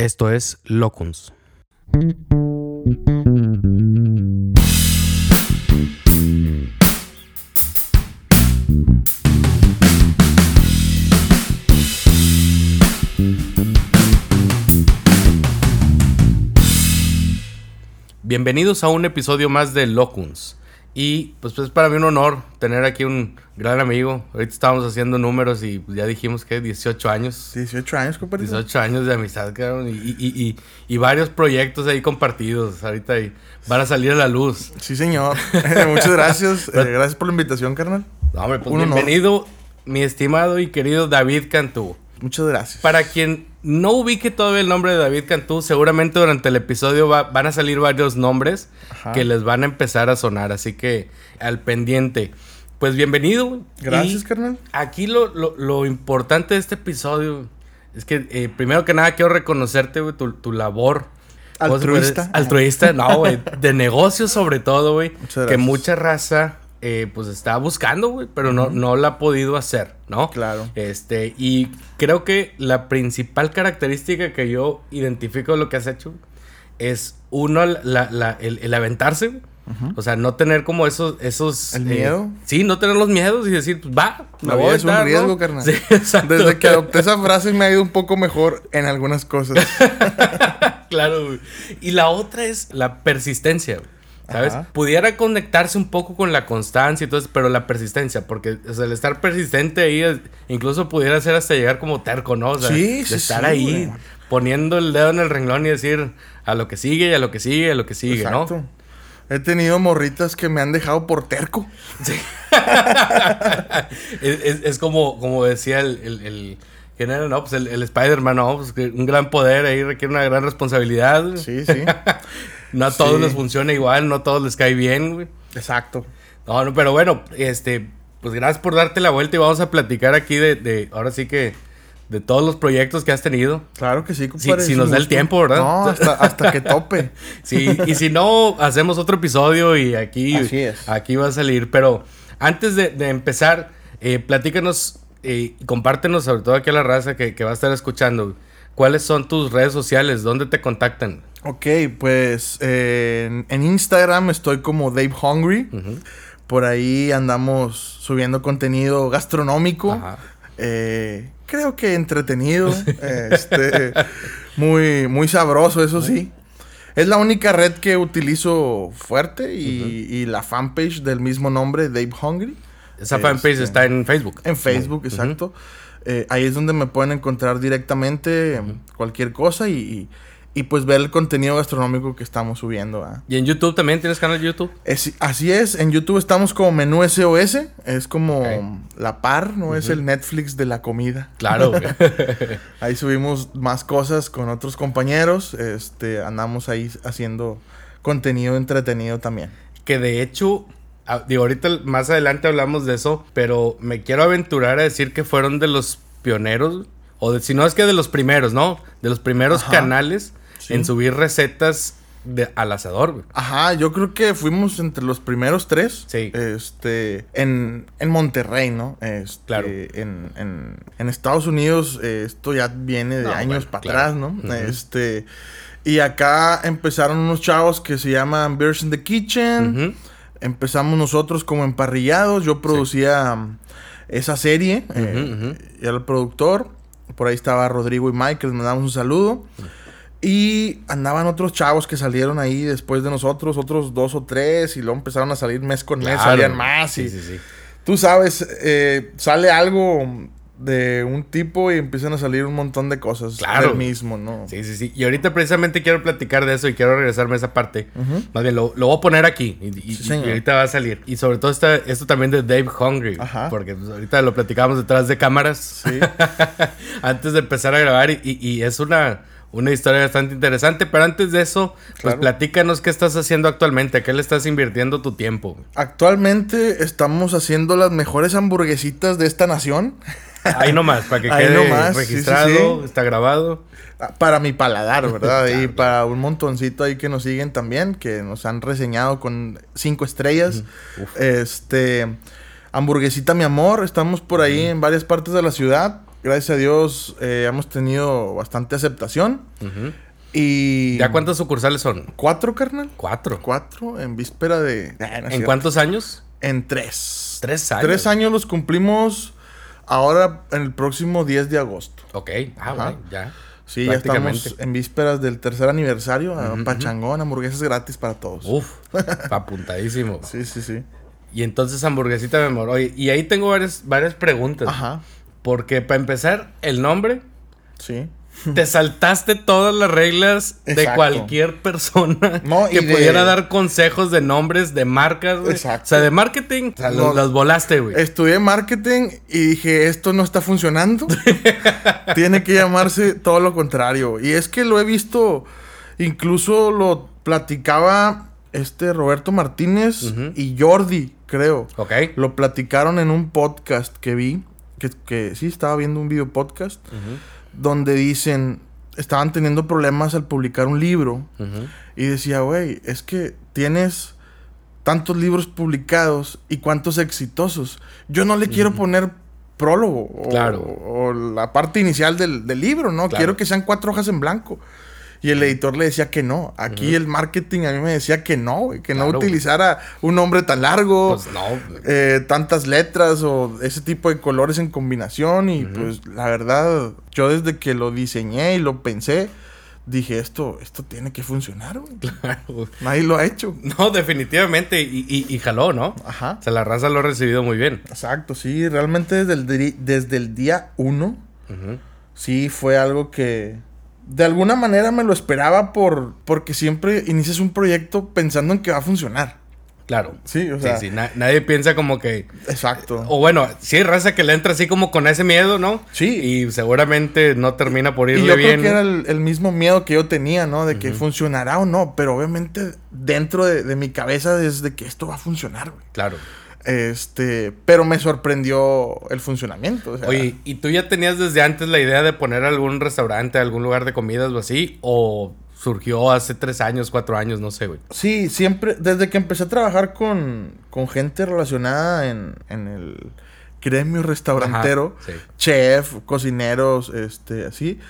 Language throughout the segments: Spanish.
Esto es Locuns. Bienvenidos a un episodio más de Locuns. Y pues, pues es para mí un honor tener aquí un gran amigo. Ahorita estábamos haciendo números y ya dijimos que 18 años. 18 años, compadre. 18 años de amistad, cabrón. Y, y, y, y varios proyectos ahí compartidos. Ahorita ahí van a salir a la luz. Sí, señor. Muchas gracias. Eh, gracias por la invitación, carnal. No, hombre, pues bienvenido, mi estimado y querido David Cantú. Muchas gracias. Para quien no ubique todavía el nombre de David Cantú, seguramente durante el episodio van a salir varios nombres que les van a empezar a sonar, así que al pendiente. Pues bienvenido. Gracias, carnal. Aquí lo, lo, importante de este episodio es que, eh, primero que nada, quiero reconocerte, güey, tu, tu labor. Altruista. Altruista, no, güey. De negocios sobre todo, güey. Que mucha raza eh, pues estaba buscando, güey, pero no, no la ha podido hacer, ¿no? Claro. Este, y creo que la principal característica que yo identifico de lo que has hecho es, uno, la, el, aventarse, O sea, no tener como esos... esos ¿El miedo? Eh, sí, no tener los miedos y decir, pues va, me voy a es un riesgo, carnal. Sí, exacto. Desde que adopté esa frase me ha ido un poco mejor en algunas cosas. claro, güey. Y la otra es la persistencia, güey. ¿Sabes? Pudiera conectarse un poco con la constancia y todo eso, pero la persistencia, porque el estar persistente ahí incluso pudiera ser hasta llegar como terco, ¿no? O sea, sí, sí, estar ahí poniendo el dedo en el renglón y decir a lo que sigue, a lo que sigue, a lo que sigue, Exacto. He tenido morritas que me han dejado por terco. Sí. es, como, como decía el, el, ¿Quién era? No, pues el, el Spider-Man, ¿no? Pues un gran poder ahí requiere una gran responsabilidad. Sí, sí. No a todos les funciona igual, no a todos les cae bien, güey. Exacto. No, no, pero bueno, este, pues gracias por darte la vuelta y vamos a platicar aquí de, de ahora sí que, de todos los proyectos que has tenido. Claro que sí, compadre. Si, nos da el tiempo, ¿verdad? No, hasta, que tope. sí, y si no, hacemos otro episodio y aquí, Así es. aquí va a salir. Pero antes de, empezar, eh, platícanos eh, y compártenos, sobre todo aquí a la raza que, que va a estar escuchando, ¿cuáles son tus redes sociales? ¿Dónde te contactan? Ok, pues en, Instagram estoy como Dave Hungry. Por ahí andamos subiendo contenido gastronómico. Eh, creo que entretenido. este, muy, muy sabroso, eso sí. Es la única red que utilizo fuerte y, la fanpage del mismo nombre, Dave Hungry. Esa fanpage este, está en Facebook. En Facebook, exacto. Eh, ahí es donde me pueden encontrar directamente cualquier cosa y y pues ver el contenido gastronómico que estamos subiendo. ¿Y en YouTube también tienes canal de YouTube? así es, en YouTube estamos como Menú SOS, es como la par, no es el Netflix de la comida. Claro. ahí subimos más cosas con otros compañeros, este, andamos ahí haciendo contenido entretenido también. Que de hecho, digo, ahorita más adelante hablamos de eso, pero me quiero aventurar a decir que fueron de los pioneros, o de, si no es que de los primeros, ¿no? De los primeros canales en subir recetas de, al asador, güey. Ajá, yo creo que fuimos entre los primeros tres. Sí. Este, en, en Monterrey, ¿no? Este, claro. En, en, en Estados Unidos, eh, esto ya viene de años para atrás, ¿no? Este, y acá empezaron unos chavos que se llaman Bears in the Kitchen. Empezamos nosotros como emparrillados. Yo producía esa serie. Eh, y era el productor. Por ahí estaba Rodrigo y Mike, les mandamos un saludo. Y andaban otros chavos que salieron ahí después de nosotros, otros dos o tres, y luego empezaron a salir mes con mes, salían más. Y sí, sí, sí. Tú sabes, eh, sale algo de un tipo y empiezan a salir un montón de cosas claro. del mismo, ¿no? Sí, sí, sí. Y ahorita precisamente quiero platicar de eso y quiero regresarme a esa parte. Más bien, lo, voy a poner aquí y, ahorita va a salir. Y sobre todo está esto también de Dave Hungry. Ajá. Porque pues, ahorita lo platicamos detrás de cámaras. Sí. Antes de empezar a grabar y es una una historia bastante interesante, pero antes de eso, pues platícanos qué estás haciendo actualmente, a qué le estás invirtiendo tu tiempo. Actualmente estamos haciendo las mejores hamburguesitas de esta nación. Ahí nomás, para que quede registrado, está grabado. Ah, para mi paladar, ¿verdad? Y para un montoncito ahí que nos siguen también, que nos han reseñado con cinco estrellas. Este, hamburguesita mi amor, estamos por ahí en varias partes de la ciudad. Gracias a Dios, eh, hemos tenido bastante aceptación. Y. ¿Ya cuántas sucursales son? ¿Cuatro, carnal? Cuatro. Cuatro, en víspera de. ¿En cuántos años? En tres. Tres años. Tres años los cumplimos ahora en el próximo 10 de agosto. Ok, ah, bueno, ya. Sí, ya estamos en vísperas del tercer aniversario. Pachangón, hamburguesas gratis para todos. Uf, apuntadísimo. sí, sí, sí. Y entonces hamburguesita me moró. Y ahí tengo varias, varias preguntas. Ajá. Porque para empezar, el nombre. Sí. Te saltaste todas las reglas de cualquier persona que pudiera dar consejos de nombres de marcas, güey. Exacto. O sea, de marketing, las volaste, güey. Estudié marketing y dije, esto no está funcionando. Tiene que llamarse todo lo contrario. Y es que lo he visto, incluso lo platicaba este Roberto Martínez y Jordi, creo. Ok. Lo platicaron en un podcast que vi, que, que sí, estaba viendo un video podcast donde dicen, estaban teniendo problemas al publicar un libro. Y decía, güey, es que tienes tantos libros publicados y cuántos exitosos. Yo no le quiero poner prólogo o, la parte inicial del, libro, ¿no? Quiero que sean cuatro hojas en blanco. Y el editor le decía que no. Aquí el marketing a mí me decía que no, que no utilizara un nombre tan largo, pues no. Eh, tantas letras o ese tipo de colores en combinación. Y pues la verdad, yo desde que lo diseñé y lo pensé, dije, esto, esto tiene que funcionar, Claro. Nadie lo ha hecho. No, definitivamente. Y, jaló, ¿no? Ajá. O sea, la raza lo ha recibido muy bien. Exacto, sí. Realmente desde el, desde el día uno, sí fue algo que de alguna manera me lo esperaba por porque siempre inicias un proyecto pensando en que va a funcionar. Claro. Sí, o sea. Sí, nadie piensa como que. Exacto. O bueno, sí raza que le entra así como con ese miedo, ¿no? Sí. Y seguramente no termina por irle y yo Creo que era el, mismo miedo que yo tenía, ¿no? De que funcionará o no. Pero obviamente dentro de, de mi cabeza es de que esto va a funcionar, güey. Claro. Este, pero me sorprendió el funcionamiento. Oye, ¿y tú ya tenías desde antes la idea de poner algún restaurante, algún lugar de comidas o así? ¿O surgió hace tres años, cuatro años, no sé, güey? Sí, siempre, desde que empecé a trabajar con, gente relacionada en, el gremio restaurantero, chef, cocineros, este, así,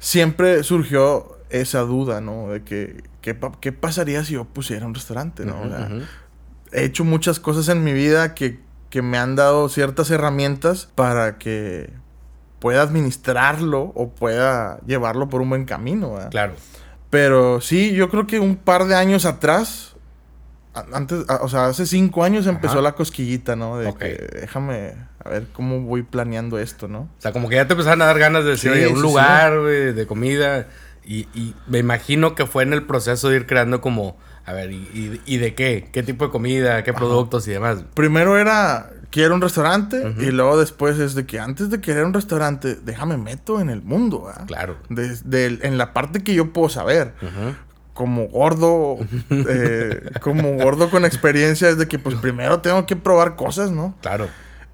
siempre surgió esa duda, ¿no? De que, ¿qué, pasaría si yo pusiera un restaurante, ¿no? He hecho muchas cosas en mi vida que, me han dado ciertas herramientas para que pueda administrarlo o pueda llevarlo por un buen camino. Claro. Pero sí, yo creo que un par de años atrás, antes, o sea, hace cinco años empezó la cosquillita, ¿no? De que déjame a ver cómo voy planeando esto, ¿no? O sea, como que ya te empezaron a dar ganas de decir, un lugar, de comida. Y, y me imagino que fue en el proceso de ir creando como a ver, ¿y, de qué? ¿Qué tipo de comida? ¿Qué productos y demás? Primero era, quiero un restaurante. Y luego después es de que antes de querer un restaurante, déjame meto en el mundo, ¿ah? Claro. en la parte que yo puedo saber. Como gordo, eh, como gordo con experiencia, es de que pues primero tengo que probar cosas, ¿no? Claro.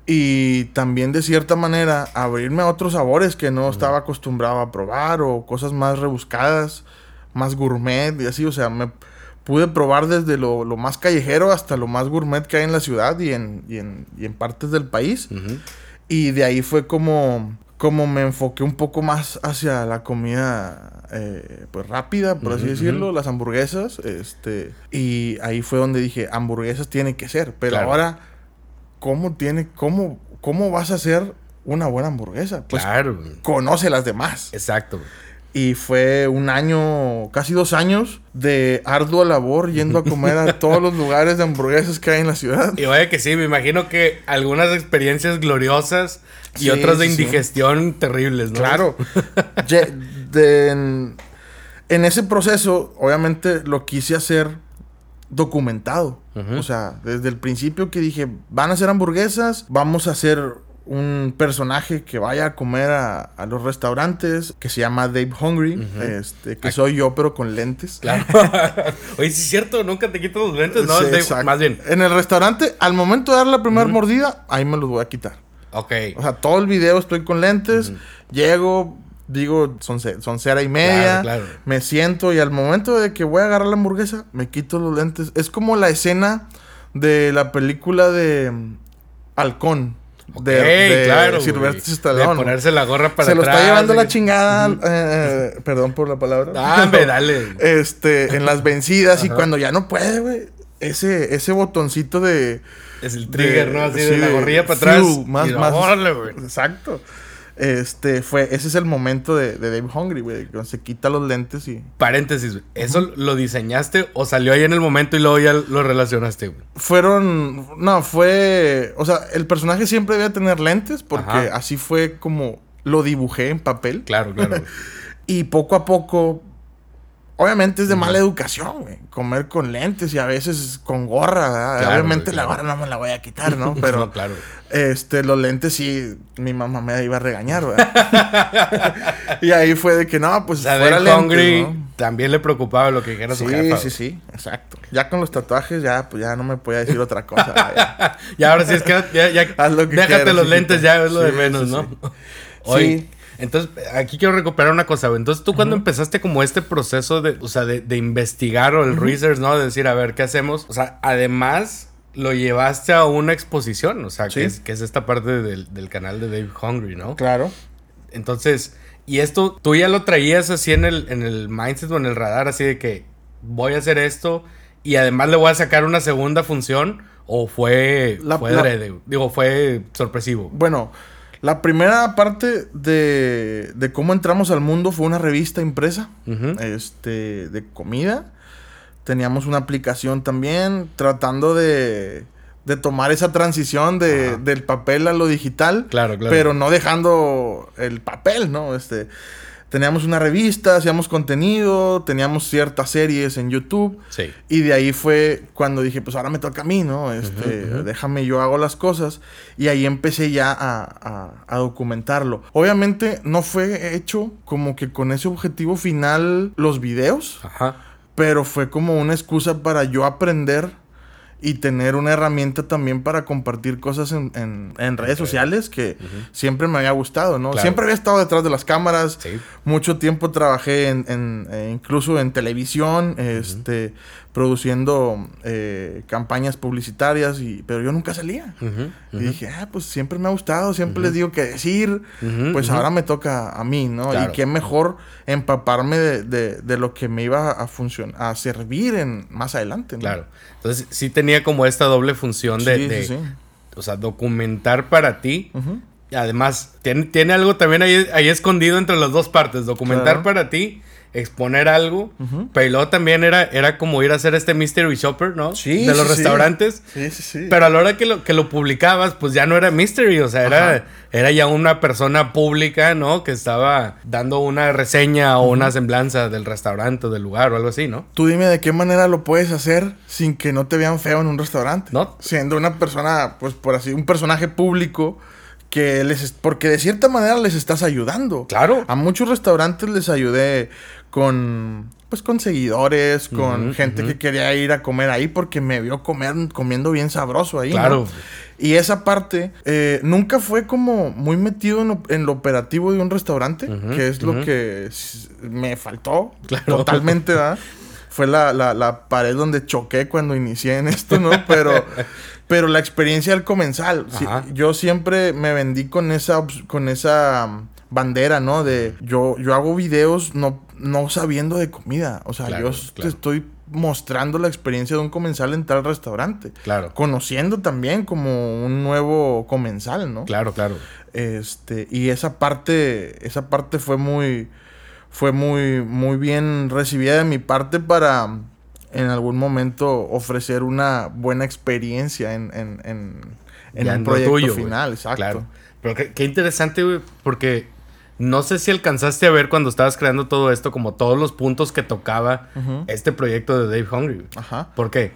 Y también de cierta manera abrirme a otros sabores que no estaba acostumbrado a probar o cosas más rebuscadas, más gourmet y así, o sea, me pude probar desde lo, más callejero hasta lo más gourmet que hay en la ciudad y en, y en, partes del país. Y de ahí fue como, como me enfoqué un poco más hacia la comida eh, pues rápida, por así decirlo, las hamburguesas. Este, y ahí fue donde dije, hamburguesas tiene que ser. Pero ahora, ¿cómo tiene, cómo, cómo vas a hacer una buena hamburguesa? Pues claro. Conoce las demás. Exacto. Y fue un año, casi dos años de ardua labor yendo a comer a todos los lugares de hamburguesas que hay en la ciudad. Y vaya que sí, me imagino que algunas experiencias gloriosas y otras de indigestión terribles, ¿no? Claro. en, ese proceso, obviamente lo quise hacer documentado. O sea, desde el principio que dije, van a ser hamburguesas, vamos a hacer un personaje que vaya a comer a, los restaurantes que se llama Dave Hungry, este, que soy yo pero con lentes. Claro. Oye, sí es cierto, nunca te quito los lentes, ¿no? más bien. En el restaurante, al momento de dar la primera mordida, ahí me los voy a quitar. Ok. O sea, todo el video estoy con lentes, llego, digo, son, son cera y media, me siento y al momento de que voy a agarrar la hamburguesa, me quito los lentes. Es como la escena de la película de Halcón. De, claro, De ponerse la gorra para Se lo está llevando la chingada. Eh, perdón por la palabra. Ah, dale. Este, en las vencidas y cuando ya no puede, güey. Ese, ese botoncito de. Es el trigger, ¿no? Así de la gorrilla para atrás. más, más. Exacto. Este fue, ese es el momento de, de Dave Hungry, güey, cuando se quita los lentes y. Paréntesis, ¿eso lo diseñaste o salió ahí en el momento y luego ya lo relacionaste, güey? Fueron. No, fue. O sea, el personaje siempre debe tener lentes porque así fue como lo dibujé en papel. Claro, claro. y poco a poco Obviamente es de mala educación, güey. Comer con lentes y a veces con gorra, Obviamente la gorra no me la voy a quitar, ¿no? Pero claro. este, los lentes sí, mi mamá me iba a regañar, güey. y ahí fue de que no, pues fuera lentes, también le preocupaba lo que dijera su jefa. Sí, sí, sí, exacto. Ya con los tatuajes ya, pues ya no me podía decir otra cosa. ya. ahora sí es que ya, ya déjate los lentes, ya es lo de menos, ¿no? Hoy, entonces, aquí quiero recuperar una cosa, Entonces, tú cuando empezaste como este proceso de, o sea, de, investigar o el research, ¿no? De decir, a ver, ¿qué hacemos? O sea, además lo llevaste a una exposición, o sea, que, es, que es esta parte del, canal de Dave Hungry, ¿no? Claro. Entonces, y esto, tú ya lo traías así en el, en el mindset o en el radar, así de que voy a hacer esto y además le voy a sacar una segunda función, o fue, fue digo, fue sorpresivo. Bueno, la primera parte de, de, cómo entramos al mundo fue una revista impresa este, de comida. Teníamos una aplicación también tratando de, de tomar esa transición de, del papel a lo digital. Claro, claro. Pero no dejando el papel, ¿no? Este, teníamos una revista, hacíamos contenido, teníamos ciertas series en YouTube. Sí. Y de ahí fue cuando dije, pues ahora me toca a mí, ¿no? Este, déjame, yo hago las cosas. Y ahí empecé ya a, a, documentarlo. Obviamente no fue hecho como que con ese objetivo final los videos. Ajá. Pero fue como una excusa para yo aprender y tener una herramienta también para compartir cosas en, en, redes sociales que siempre me había gustado, ¿no? Siempre había estado detrás de las cámaras, mucho tiempo trabajé en, eh, incluso en televisión, este, produciendo eh, campañas publicitarias, y, pero yo nunca salía. Y dije, ah, pues siempre me ha gustado, siempre les digo qué decir, pues ahora me toca a mí, ¿no? Y qué mejor empaparme de, de, lo que me iba a funcionar, a servir en, más adelante, ¿no? Claro. Entonces sí tenía como esta doble función de, o sea, documentar para ti. Además, tiene, tiene, algo también ahí, ahí, escondido entre las dos partes, documentar para ti exponer algo. Pero luego también era, era como ir a hacer este mystery shopper, ¿no? Sí. De los restaurantes. Sí, sí, sí. Pero a la hora que lo, que lo publicabas, pues ya no era mystery, o sea, era, era ya una persona pública, ¿no? Que estaba dando una reseña o una semblanza del restaurante, del lugar o algo así, ¿no? Tú dime de qué manera lo puedes hacer sin que no te vean feo en un restaurante. ¿No? Siendo una persona, pues por así, un personaje público que les porque de cierta manera les estás ayudando. Claro. A muchos restaurantes les ayudé con pues con seguidores, con gente que quería ir a comer ahí porque me vio comer comiendo bien sabroso ahí. Claro. Y esa parte eh, nunca fue como muy metido en lo, operativo de un restaurante, que es lo que me faltó totalmente, ¿verdad? Fue la, la, pared donde choqué cuando inicié en esto, ¿no? Pero, pero la experiencia del comensal. yo siempre me vendí con esa, con esa bandera, ¿no? De yo, yo hago videos no, no sabiendo de comida. O sea, yo te estoy mostrando la experiencia de un comensal en tal restaurante. Claro. Conociendo también como un nuevo comensal, ¿no? Claro, claro. Este, y esa parte, esa parte fue muy, fue muy, muy bien recibida de mi parte para en algún momento ofrecer una buena experiencia en, en, en, en un proyecto final, exacto. Claro. Pero qué, qué interesante, güey, porque no sé si alcanzaste a ver cuando estabas creando todo esto, como todos los puntos que tocaba este proyecto de Dave Hungry. Ajá. ¿Por qué?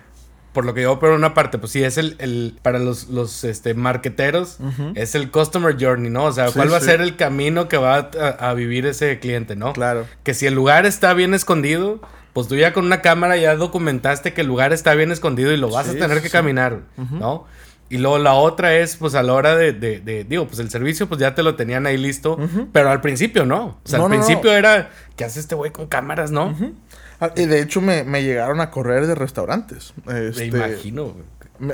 Por lo que yo por una parte, pues sí, es el, el para los, los este, marqueteros, es el customer journey, ¿no? O sea, ¿cuál va a ser el camino que va a, vivir ese cliente, ¿no? Claro. Que si el lugar está bien escondido, pues tú ya con una cámara ya documentaste que el lugar está bien escondido y lo vas a tener que caminar, ¿no? Y luego la otra es, pues a la hora de, de, digo, pues el servicio, pues ya te lo tenían ahí listo, pero al principio no. O sea, al principio era, ¿qué hace este güey con cámaras, no? Ah, y de hecho me, llegaron a correr de restaurantes. Este, me imagino.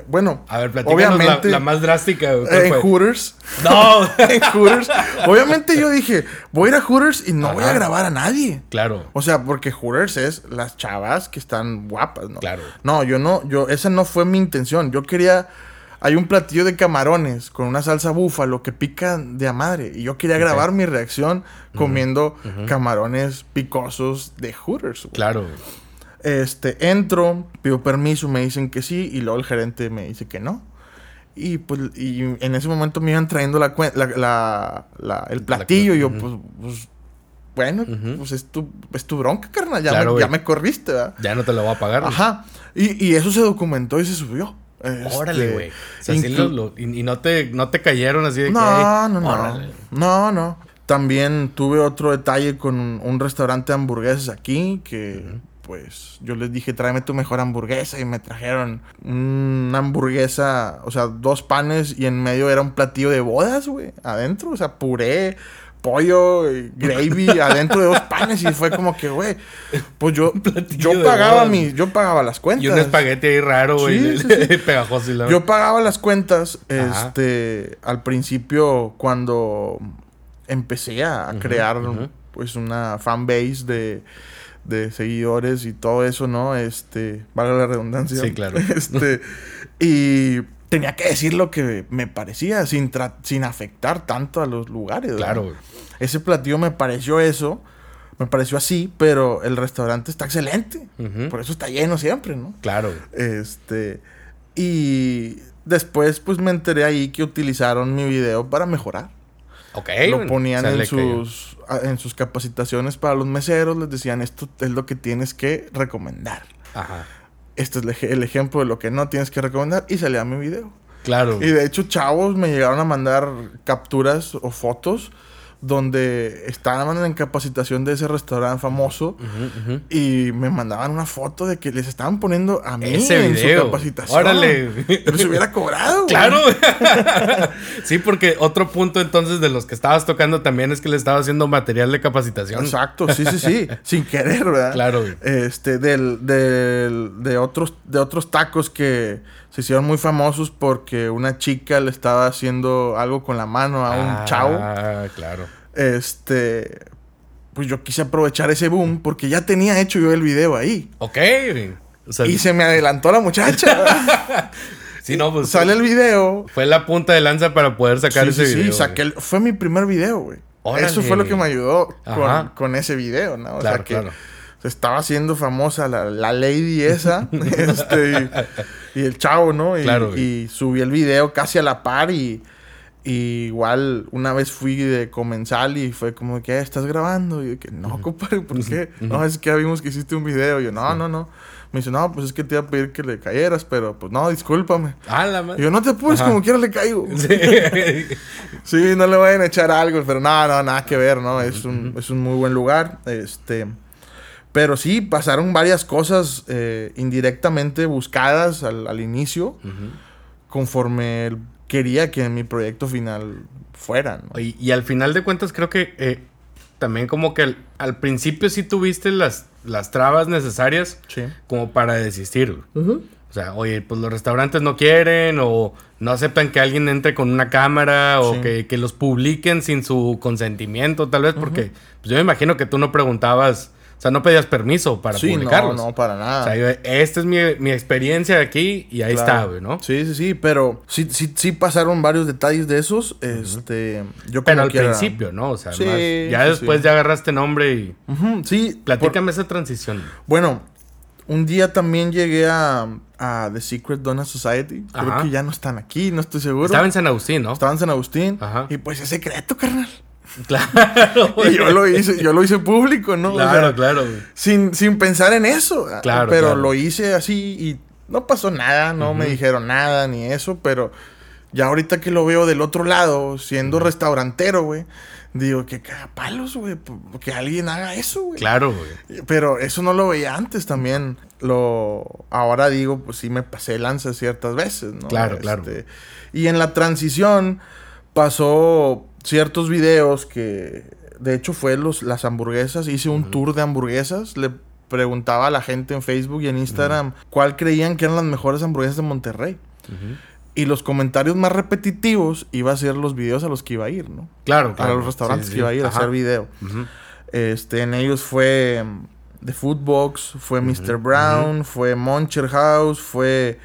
bueno, a ver, obviamente, la, más drástica. En Hooters. No, en Hooters. Obviamente yo dije, voy a ir a Hooters y no voy a grabar a nadie. Claro. O sea, porque Hooters es las chavas que están guapas, ¿no? Claro. No, yo no, yo, esa no fue mi intención. Yo quería. Hay un platillo de camarones con una salsa búfalo que pica de a madre. Y yo quería grabar mi reacción comiendo camarones picosos de Hooters. Claro. Este, entro, pido permiso, me dicen que sí, y luego el gerente me dice que no. Y pues, y en ese momento me iban trayendo la, la, la, el platillo, y yo, pues, pues, bueno, pues es tu, es tu bronca, carnal, ya, me, ya me corriste, ¿verdad? Ya no te lo voy a pagar. Ajá. Y, y eso se documentó y se subió. Órale, güey. y, no, te, no te cayeron así de no, que. No, no, no. No, no. También tuve otro detalle con un, restaurante de hamburguesas aquí que pues yo les dije, tráeme tu mejor hamburguesa y me trajeron una hamburguesa, o sea, dos panes y en medio era un platillo de bodas, güey, adentro, o sea, puré, pollo, gravy adentro de dos panes y fue como que, güey, pues yo, yo pagaba mi, yo pagaba las cuentas. Y un espagueti ahí raro, güey, pegajoso. Y yo pagaba las cuentas, este, al principio cuando empecé a crear, pues, una fanbase de de seguidores y todo eso, ¿no? Este, valga la redundancia. Sí, claro. Este, y tenía que decir lo que me parecía sin, sin afectar tanto a los lugares. Claro. Ese platillo me pareció eso, me pareció así, pero el restaurante está excelente. Por eso está lleno siempre, ¿no? Claro. Este, y después pues me enteré ahí que utilizaron mi video para mejorar. Ok. Lo ponían en sus, en sus capacitaciones para los meseros, les decían, esto es lo que tienes que recomendar. Ajá. Este es el ejemplo de lo que no tienes que recomendar y salía mi video. Claro. Y de hecho, chavos me llegaron a mandar capturas o fotos donde estaban en capacitación de ese restaurante famoso y me mandaban una foto de que les estaban poniendo a mí en su capacitación. Órale. Pero se hubiera cobrado. Claro. sí, porque otro punto entonces de los que estabas tocando también es que le estaba haciendo material de capacitación. Exacto, sí, sí, sí. Sin querer, ¿verdad? Claro. Este, del, del, de otros, de otros tacos que se hicieron muy famosos porque una chica le estaba haciendo algo con la mano a un ah, chavo. Ah, claro. Este, pues yo quise aprovechar ese boom porque ya tenía hecho yo el video ahí. Ok. y se me adelantó la muchacha. sí, no, pues. Sale el video. Fue la punta de lanza para poder sacar ese video. Sí, saqué fue mi primer video, güey. Eso fue lo que me ayudó con, ese video, ¿no? O sea que se estaba haciendo famosa la, la lady esa. este, y, el chavo, ¿no? Y, y subí el video casi a la par y y igual una vez fui de comensal y fue como que, ¿estás grabando? Y yo que, no, compadre, ¿por qué? No, es que ya vimos que hiciste un video. Y yo, no, no, no. Me dice, no, pues es que te iba a pedir que le cayeras, pero pues no, discúlpame. Ah, la Y yo, no te apures, como quiera le caigo. Sí. no le vayan a echar algo, pero no, no, nada que ver, ¿no? Es un, es un muy buen lugar. Este. Pero sí, pasaron varias cosas eh, indirectamente buscadas al, al inicio. Conforme quería que mi proyecto final fuera. Y, al final de cuentas creo que eh, también como que al, principio sí tuviste las, las trabas necesarias como para desistir. O sea, oye, pues los restaurantes no quieren o no aceptan que alguien entre con una cámara o que, los publiquen sin su consentimiento, tal vez, porque pues yo me imagino que tú no preguntabas sea, no pedías permiso para sí, publicarlos. No, no, para nada. O sea, esta es mi, mi experiencia aquí y ahí está, güey, ¿no? Sí, sí, sí, pero sí, sí, sí pasaron varios detalles de esos. Este, yo Pero al principio, ¿no? O sea, ya después ya agarraste nombre y... sí. Platícame esa transición. Bueno, un día también llegué a, a The Secret Donut Society. Creo que ya no están aquí, no estoy seguro. Estaba en San Agustín, ¿no? Estaba en San Agustín. Ajá. Y pues es secreto, carnal. Claro. y yo lo hice, yo lo hice público, ¿no? Claro, claro. Sin, sin pensar en eso. Claro. Pero lo hice así y no pasó nada, no me dijeron nada ni eso, pero ya ahorita que lo veo del otro lado, siendo restaurantero, güey, digo que palos, güey, que alguien haga eso, güey. Claro, güey. Pero eso no lo veía antes también. Lo ahora digo, pues sí me pasé lanza ciertas veces, ¿no? Claro, claro. Este, y en la transición pasó ciertos videos que, de hecho, fue los, las hamburguesas. Hice un tour de hamburguesas. Le preguntaba a la gente en Facebook y en Instagram cuál creían que eran las mejores hamburguesas de Monterrey. Y los comentarios más repetitivos iba a ser los videos a los que iba a ir, ¿no? Claro, A los restaurantes que iba a ir a hacer video. Este, en ellos fue The Foodbox, fue Mr. Brown, fue Moncher House, fue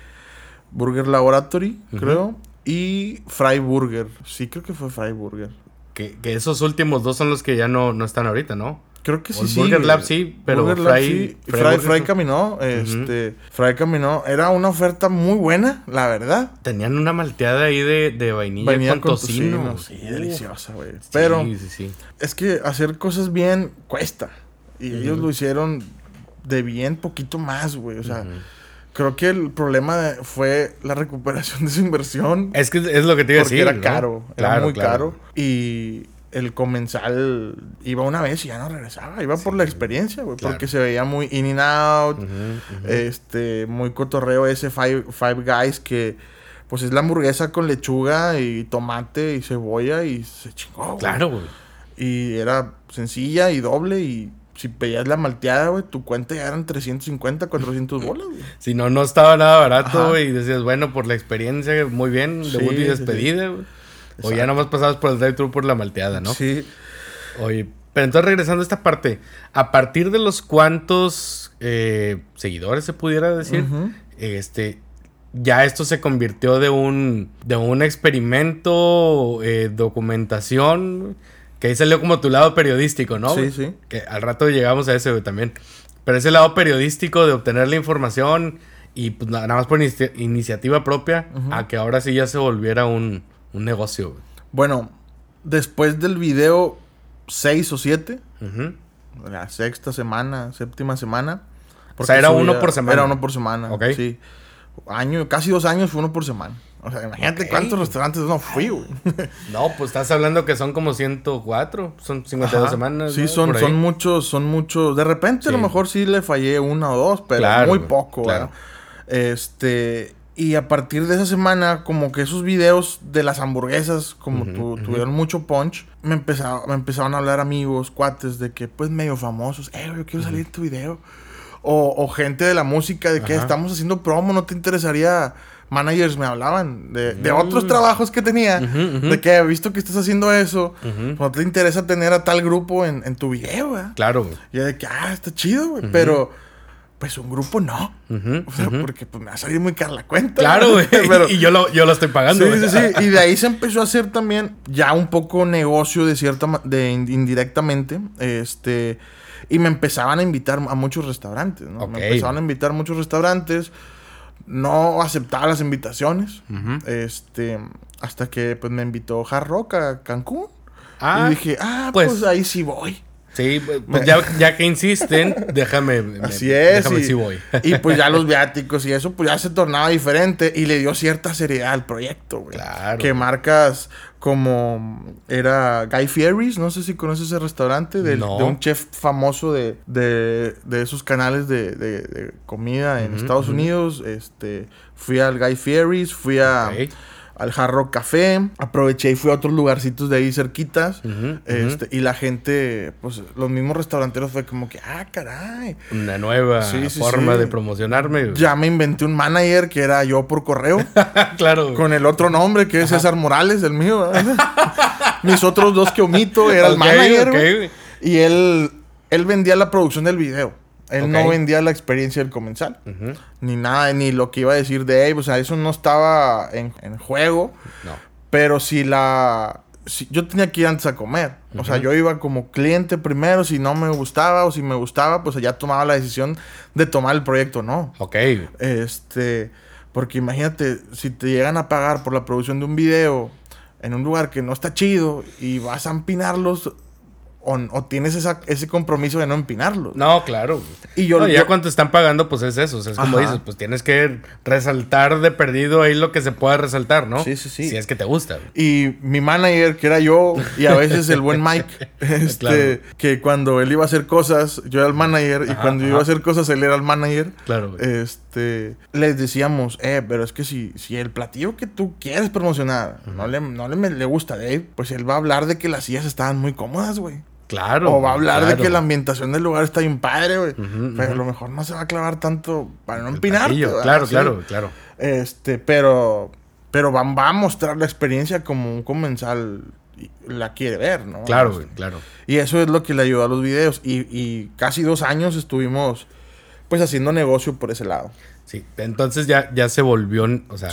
Burger Laboratory, creo. Y Fry Burger. Sí, creo que fue Fry Burger. Que, esos últimos dos son los que ya no, no están ahorita, ¿no? Creo que sí, sí. Burger Lab sí, pero Fry, Fry, Fry, caminó, este, Fry caminó. Era una oferta muy buena, la verdad. Tenían una malteada ahí de, de vainilla con, tocino. Sí, deliciosa, güey. Pero sí, sí, es que hacer cosas bien cuesta. Y ellos lo hicieron de bien poquito más, güey. O sea, creo que el problema fue la recuperación de su inversión. Es que es lo que te iba a decir. Porque era caro, era muy caro. Y el comensal iba una vez y ya no regresaba. Iba por la experiencia, güey. Porque se veía muy in and out. Este, muy cotorreo ese Five, five Guys que pues es la hamburguesa con lechuga y tomate y cebolla y se chingó. Claro, güey. Y era sencilla y doble y si pedías la malteada, güey, tu cuenta ya eran 350, 400 bolas, güey. Si no, no estaba nada barato, güey. Y decías, bueno, por la experiencia, muy bien, debut y despedida, güey. O ya nomás pasabas por el drive-thru por la malteada, ¿no? Sí. Oye, pero entonces regresando a esta parte, a partir de los cuantos eh, seguidores se pudiera decir, este, ya esto se convirtió de un, de un experimento, eh, documentación que ahí salió como tu lado periodístico, ¿no? Sí, sí. Que al rato llegamos a ese, güey, también. Pero ese lado periodístico de obtener la información y pues nada más por iniciativa propia, a que ahora sí ya se volviera un, negocio, güey. Bueno, después del video 6 o 7, la sexta semana, séptima semana. O sea, era uno por semana. Era uno por semana. Ok. Sí. Año, casi dos años fue uno por semana. O sea, imagínate cuántos restaurantes no fui, güey. No, pues estás hablando que son como 104, son 52 semanas. Sí, son, son muchos, son muchos. De repente a lo mejor sí le fallé una o dos, pero muy poco, claro. Este, y a partir de esa semana, como que esos videos de las hamburguesas, como tuvieron mucho punch, me, empezaron, me empezaron a hablar amigos, cuates, de que pues medio famosos, eh, yo quiero salir en tu video. O, o, gente de la música, de que estamos haciendo promo, ¿no te interesaría managers me hablaban de, de otros trabajos que tenía, de que he visto que estás haciendo eso, no te interesa tener a tal grupo en, en tu video, güey. Claro, güey. Y de que, ah, está chido, güey, pero pues un grupo no. o sea, porque pues me va a salir muy cara la cuenta. Claro, güey. y yo lo, yo lo estoy pagando. Sí, sí, sí. Y de ahí se empezó a hacer también ya un poco negocio de cierta, de indirectamente, este, y me empezaban a invitar a muchos restaurantes, ¿no? Me empezaban a invitar a muchos restaurantes no aceptaba las invitaciones. Este, hasta que pues me invitó Hard Rock a Cancún. Ah, y dije, ah, pues, pues ahí sí voy. Sí, pues ya, ya, que insisten, déjame. Así es. Déjame y, si voy. y pues ya los viáticos y eso, pues ya se tornaba diferente y le dio cierta seriedad al proyecto, güey. Claro. Que marcas como era Guy Fieri's, no sé si conoces ese restaurante, de, un chef famoso de, de, de esos canales de, de comida en Estados Unidos. Este, fui al Guy Fieri's, fui a al Jarro Café. Aproveché y fui a otros lugarcitos de ahí cerquitas. este, Y la gente, pues los mismos restauranteros fue como que, ah, caray. Una nueva forma de promocionarme. Ya me inventé un manager que era yo por correo. claro. Con el otro nombre que es César Morales, el mío. Mis otros dos que omito era el manager. Y él, él vendía la producción del video. Él no vendía la experiencia del comensal. Ni nada, ni lo que iba a decir de él. O sea, eso no estaba en, juego. No. Pero si la... Si, yo tenía que ir antes a comer. O sea, yo iba como cliente primero. Si no me gustaba o si me gustaba, pues ya tomaba la decisión de tomar el proyecto no. Ok. Este... Porque imagínate, si te llegan a pagar por la producción de un video en un lugar que no está chido y vas a empinarlos o, tienes ese compromiso de no empinarlo. No, claro. Y yo, ya cuando te están pagando, pues es eso. es como dices, pues tienes que resaltar de perdido ahí lo que se pueda resaltar, ¿no? Sí, sí, sí. Si es que te gusta. Y mi manager, que era yo, y a veces el buen Mike, este, que cuando él iba a hacer cosas, yo era el manager, y cuando yo iba a hacer cosas, él era el manager. Claro. Este, les decíamos, eh, pero es que si, si el platillo que tú quieres promocionar no, le, no le, le gusta a Dave, pues él va a hablar de que las sillas estaban muy cómodas, güey. Claro. O va a hablar de que la ambientación del lugar está bien padre, güey. pero a lo mejor no se va a clavar tanto para no empinar. Claro, claro, claro. Este, pero. Pero va, va, a mostrar la experiencia como un comensal la quiere ver, ¿no? Claro, güey, claro. Y eso es lo que le ayudó a los videos. Y, y casi dos años estuvimos, pues, haciendo negocio por ese lado. Sí, entonces ya, ya se volvió, o sea,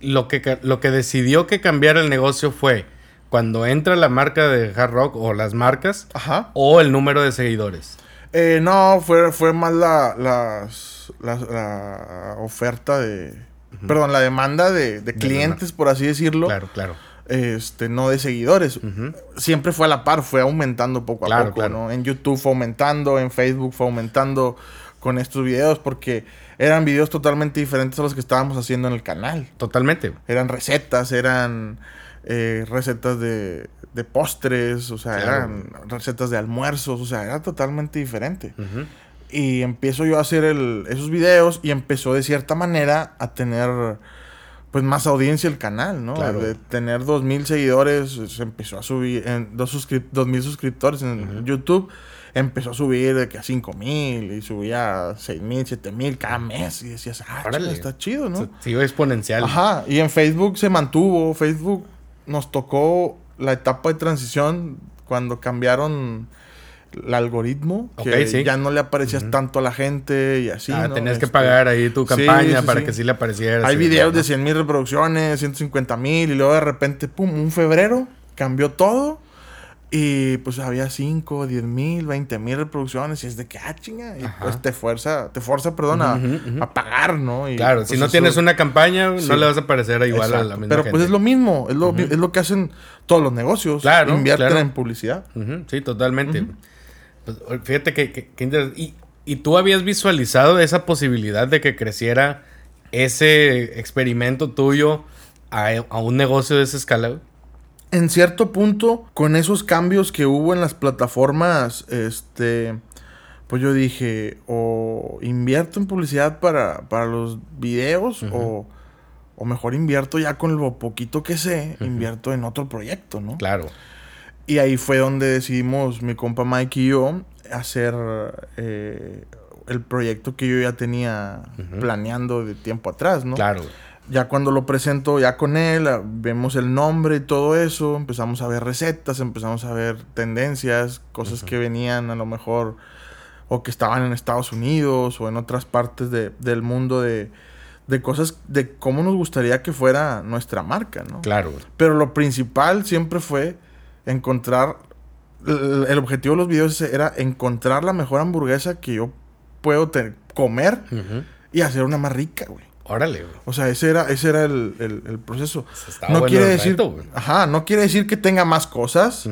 lo, que, lo que decidió que cambiara el negocio fue cuando entra la marca de hard rock o las marcas Ajá. o el número de seguidores. Eh, no, fue, fue más la, las, la, oferta de, perdón, la demanda de, clientes, por así decirlo. Claro, claro. Este, no de seguidores. Siempre fue a la par, fue aumentando poco a poco, ¿no? En YouTube fue aumentando, en Facebook fue aumentando con estos videos porque eran videos totalmente diferentes a los que estábamos haciendo en el canal. Totalmente. Eran recetas, eran eh, recetas de, de, postres, o sea, eran recetas de almuerzos, o sea, era totalmente diferente. Y empiezo yo a hacer el, esos videos y empezó de cierta manera a tener pues más audiencia el canal, ¿no? De tener dos mil seguidores, se empezó a subir, en dos, dos mil suscriptores en YouTube empezó a subir de que a 5 mil y subía a 6 mil, 7 mil cada mes. Y decías, ah, está chido, ¿no? Sigo exponencial. Ajá, y en Facebook se mantuvo. Facebook nos tocó la etapa de transición cuando cambiaron el algoritmo, que ya no le aparecías tanto a la gente y así. Ah, tenías que este, pagar ahí tu campaña para que sí le apareciera. Hay videos de 100 mil reproducciones, 150 mil, y luego de repente, pum, un febrero, cambió todo y pues había 5, 10 mil, 20 mil reproducciones y es de que, ah, chinga, y pues te fuerza, te fuerza, perdón, a, pagar, ¿no? claro, pues, si no tienes una campaña, no le vas a parecer igual a la misma Pero pues es lo mismo, es lo, es lo que hacen todos los negocios. Claro, Invierten en publicidad. Sí, totalmente. Pues, fíjate que, que, y, y tú habías visualizado esa posibilidad de que creciera ese experimento tuyo a, a un negocio de esa escala en cierto punto, con esos cambios que hubo en las plataformas, este, pues yo dije, o invierto en publicidad para, para los videos, o, o, mejor invierto ya con lo poquito que sé, invierto en otro proyecto, ¿no? Claro. Y ahí fue donde decidimos, mi compa Mike y yo, hacer eh, el proyecto que yo ya tenía planeando de tiempo atrás, ¿no? Claro ya cuando lo presento ya con él, ah, vemos el nombre y todo eso, empezamos a ver recetas, empezamos a ver tendencias, cosas que venían a lo mejor o que estaban en Estados Unidos o en otras partes del mundo de, de cosas de cómo nos gustaría que fuera nuestra marca, ¿no? Claro. Pero lo principal siempre fue encontrar, el, objetivo de los videos era encontrar la mejor hamburguesa que yo puedo comer y hacer una más rica, güey. Órale, O sea, ese era, ese era el, proceso. no quiere decir. ajá, no quiere decir que tenga más cosas.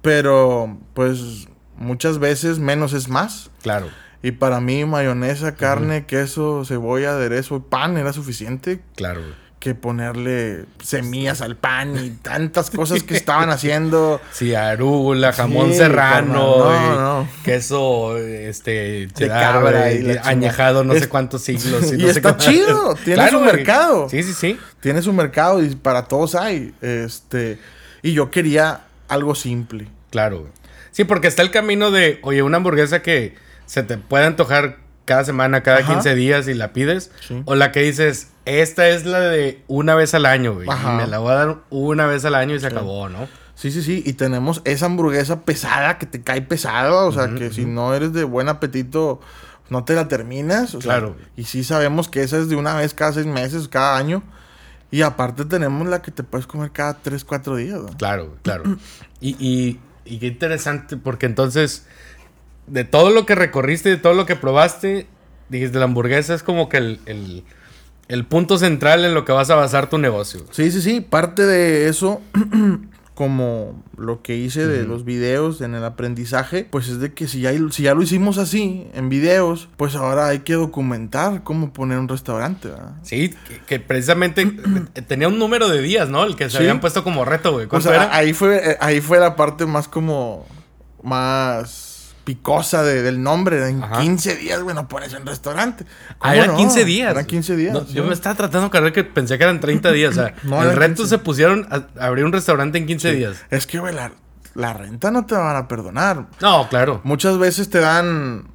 Pero, pues, muchas veces menos es más. Claro. Y para mí, mayonesa, carne, queso, cebolla, aderezo, pan era suficiente. Claro, que ponerle semillas al pan y tantas cosas que estaban haciendo. Sí, arúgula, jamón serrano, queso este de cabra y, añejado no sé cuántos siglos y, está chido, tiene su mercado. Sí, sí, sí. Tiene su mercado y para todos hay, este, y yo quería algo simple. Claro. Sí, porque está el camino de, oye, una hamburguesa que se te puede antojar cada semana, cada 15 días y la pides. O la que dices, esta es la de una vez al año, güey. Y me la voy a dar una vez al año y se acabó, ¿no? Sí, sí, sí. Y tenemos esa hamburguesa pesada que te cae pesada. O sea, que si no eres de buen apetito, no te la terminas. claro. y sí sabemos que esa es de una vez cada seis meses, cada año. Y aparte tenemos la que te puedes comer cada tres, cuatro días. ¿no? Claro, claro. y, y, y qué interesante, porque entonces de todo lo que recorriste, de todo lo que probaste, dijiste, la hamburguesa es como que el, el, punto central en lo que vas a basar tu negocio. Sí, sí, sí. Parte de eso, como lo que hice de los videos en el aprendizaje, pues es de que si ya, si ya lo hicimos así, en videos, pues ahora hay que documentar cómo poner un restaurante. ¿verdad? Sí, que, precisamente tenía un número de días, ¿no? El que se habían puesto como reto, güey. O sea, ahí fue, eh, ahí fue la parte más como... Más picosa del nombre. En 15 días, güey, no pones un restaurante. Ah, eran 15 días. Eran 15 días. Yo me estaba tratando de cargar que pensé que eran 30 días. O sea, el reto se pusieron a abrir un restaurante en 15 días. Es que, güey, la renta no te van a perdonar. No, claro. Muchas veces te dan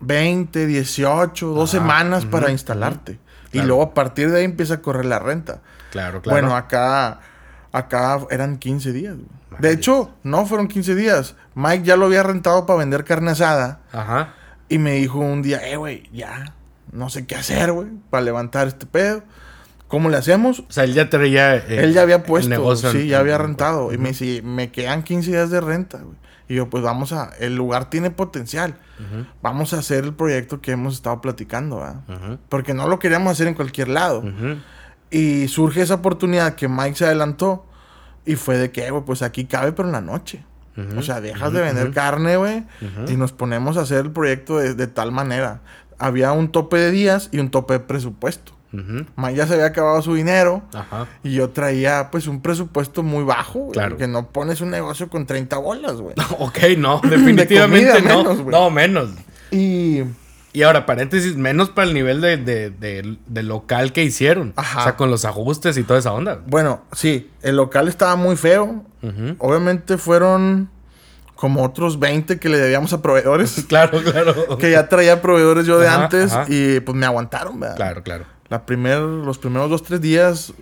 20, 18, dos semanas para instalarte. Y luego a partir de ahí empieza a correr la renta. Claro, claro. Bueno, acá, acá eran 15 días. De hecho, no fueron 15 días. Mike ya lo había rentado para vender carne asada. Ajá. Y me dijo un día, eh, güey, ya, no sé qué hacer, güey, para levantar este pedo. ¿Cómo le hacemos? O sea, él ya traía. Eh, él ya había puesto. sí, ya había rentado. Y me dice, me quedan 15 días de renta, güey. Y yo, pues vamos a. El lugar tiene potencial. Vamos a hacer el proyecto que hemos estado platicando, ¿verdad? Porque no lo queríamos hacer en cualquier lado. Y surge esa oportunidad que Mike se adelantó. Y fue de que, güey, pues aquí cabe, pero en la noche. O sea, dejas de vender carne, güey. Y nos ponemos a hacer el proyecto de tal manera. Había un tope de días y un tope de presupuesto. Uh ya se había acabado su dinero. Y yo traía, pues, un presupuesto muy bajo. Claro. Que no pones un negocio con 30 bolas, güey. ok, no, definitivamente no. Menos, no, menos. Y. Y ahora, paréntesis, menos para el nivel de, local que hicieron. O sea, con los ajustes y toda esa onda. Bueno, sí, el local estaba muy feo. Obviamente fueron como otros 20 que le debíamos a proveedores. claro, claro. Que ya traía proveedores yo de antes y pues me aguantaron, ¿verdad? Claro, claro. La primer, los primeros dos, tres días,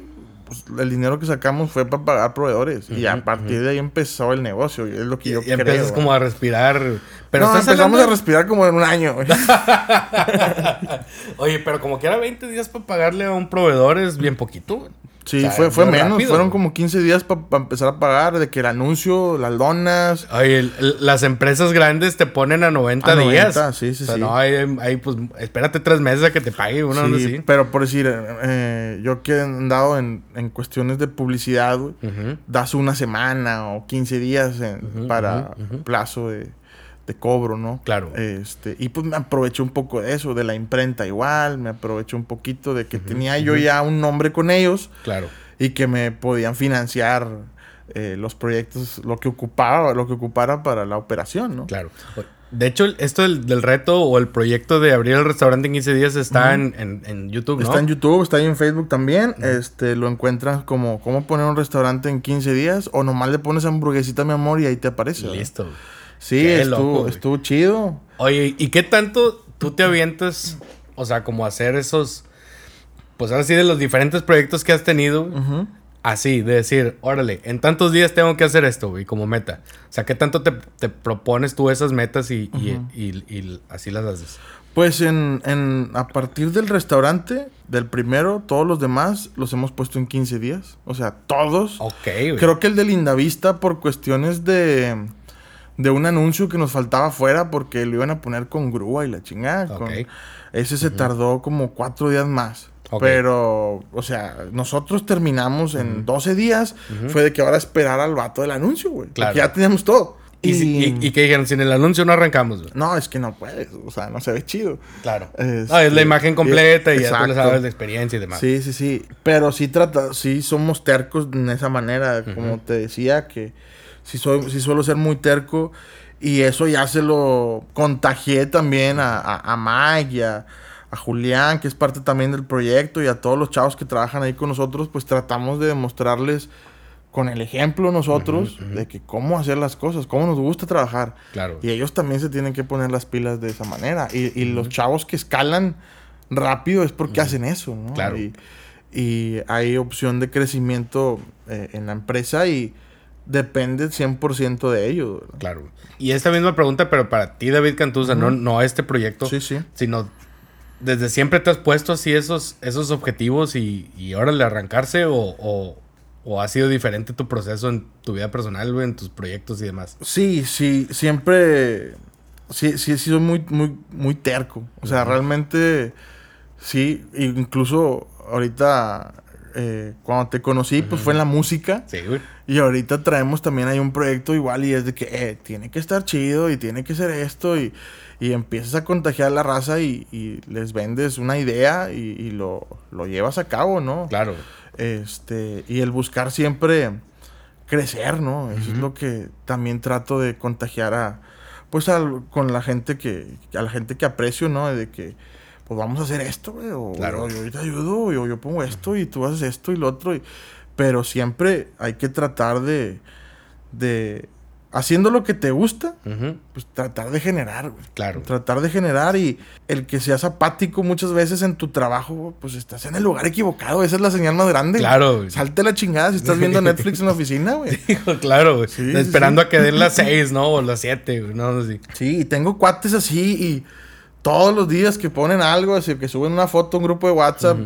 pues, el dinero que sacamos fue para pagar provedores. y a partir de ahí empezó el negocio. Y es lo que yo y empiezas como a respirar. Pero no, empezamos a respirar como en un año. Oye, pero como que era 20 días para pagarle a un proveedor es bien poquito. Sí, fue, fue menos. Fueron como 15 días para empezar a pagar. De que el anuncio, las donas. Oye, las empresas grandes te ponen a 90, días. Sí, sí, sí. No, hay, pues, espérate tres meses a que te pague uno. Sí, pero por decir, eh, yo que he andado en, en cuestiones de publicidad, das una semana o 15 días para plazo de de cobro, ¿no? Claro. Este, y pues me aproveché un poco de eso, de la imprenta igual, me aproveché un poquito de que tenía yo ya un nombre con ellos. Claro. Y que me podían financiar eh, los proyectos, lo que ocupaba, lo que ocupara para la operación, ¿no? Claro. De hecho, esto del, reto o el proyecto de abrir el restaurante en 15 días está en, YouTube, ¿no? Está en YouTube, está ahí en Facebook también. Este, lo encuentras como cómo poner un restaurante en 15 días o nomás le pones hamburguesita, mi amor, y ahí te aparece. Listo. Sí, estuvo, estuvo chido. Oye, ¿y qué tanto tú te avientas, o sea, como hacer esos, pues ahora sí, de los diferentes proyectos que has tenido, así, de decir, órale, en tantos días tengo que hacer esto, y como meta. O sea, ¿qué tanto te, propones tú esas metas y, así las haces? Pues en, en, a partir del restaurante, del primero, todos los demás los hemos puesto en 15 días. O sea, todos. Ok, Creo que el de Lindavista, por cuestiones de de un anuncio que nos faltaba afuera porque lo iban a poner con grúa y la chingada. Ese se tardó como cuatro días más. Pero, o sea, nosotros terminamos en 12 días. Fue de que ahora esperar al vato del anuncio, güey. Claro. ya teníamos todo. ¿Y, que dijeron, sin el anuncio no arrancamos, güey. No, es que no puedes, o sea, no se ve chido. Claro. Es, es la imagen completa y, ya tú le sabes de experiencia y demás. Sí, sí, sí. Pero sí trata, sí somos tercos en esa manera, como te decía, que si, soy, si suelo ser muy terco. Y eso ya se lo contagié también a, a, Mike y a, Julián, que es parte también del proyecto, y a todos los chavos que trabajan ahí con nosotros, pues tratamos de demostrarles con el ejemplo nosotros de que cómo hacer las cosas, cómo nos gusta trabajar. Claro. Y ellos también se tienen que poner las pilas de esa manera. Y, los chavos que escalan rápido es porque hacen eso, ¿no? Claro. Y, hay opción de crecimiento eh, en la empresa y depende 100% de ellos. Claro. Y esta misma pregunta, pero para ti, David Cantuza, no, no este proyecto, sí, sí. sino desde siempre te has puesto así esos, esos objetivos y, y ahora le arrancarse o, o, ha sido diferente tu proceso en tu vida personal, en tus proyectos y demás. Sí, sí, siempre, sí, sí he sido muy, muy, muy terco. O sea, realmente, sí, incluso ahorita eh, cuando te conocí, pues fue en la música. Sí, güey. Y ahorita traemos también hay un proyecto igual y es de que eh, tiene que estar chido y tiene que ser esto y, y empiezas a contagiar la raza y, les vendes una idea y, lo, lo, llevas a cabo, ¿no? Claro. Este, y el buscar siempre crecer, ¿no? Eso es lo que también trato de contagiar a, pues con la gente que, a la gente que aprecio, ¿no? De que pues vamos a hacer esto, güey, o, yo te ayudo, o yo, pongo esto y tú haces esto y lo otro. Pero siempre hay que tratar de, de haciendo lo que te gusta, pues tratar de generar, güey. Claro. Tratar de generar y el que seas apático muchas veces en tu trabajo, pues estás en el lugar equivocado. Esa es la señal más grande. Claro. Güey. Salte la chingada si estás viendo Netflix en la oficina, güey. claro, güey. Esperando a que den las seis, ¿no? O las siete, güey. No, sí. Sí, y tengo cuates así y todos los días que ponen algo, así que suben una foto a un grupo de WhatsApp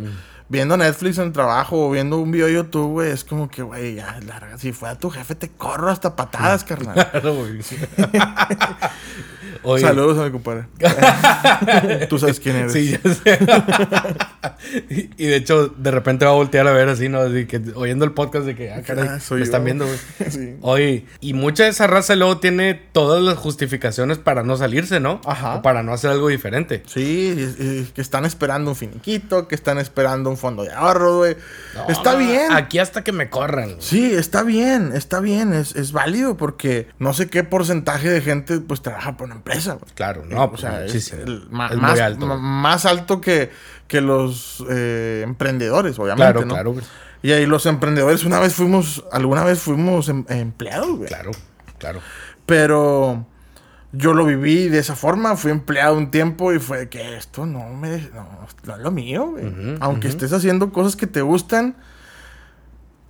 viendo Netflix en el trabajo o viendo un video de YouTube, güey, es como que, güey, ya, larga. Si fuera tu jefe, te corro hasta patadas, carnal. Claro, güey. Saludos a mi compadre. Tú sabes quién eres. Sí, ya sé. y, de hecho, de repente va a voltear a ver así, ¿no? Así que oyendo el podcast de que, ah, caray, ah, me están viendo, güey. sí. Oye, y mucha de esa raza luego tiene todas las justificaciones para no salirse, ¿no? Ajá. O para no hacer algo diferente. Sí, que están esperando un finiquito, que están esperando un fondo de ahorro, güey. está bien. Aquí hasta que me corran. Sí, está bien, está bien, es, es válido porque no sé qué porcentaje de gente pues trabaja por una empresa Claro, no, pues, o sea, es, más, alto. más alto que, que los eh, emprendedores, obviamente. Claro, claro. Y ahí los emprendedores, una vez fuimos, alguna vez fuimos em, empleados, güey. Claro, claro. Pero yo lo viví de esa forma, fui empleado un tiempo y fue que esto no me no, es lo mío, güey. Aunque estés haciendo cosas que te gustan,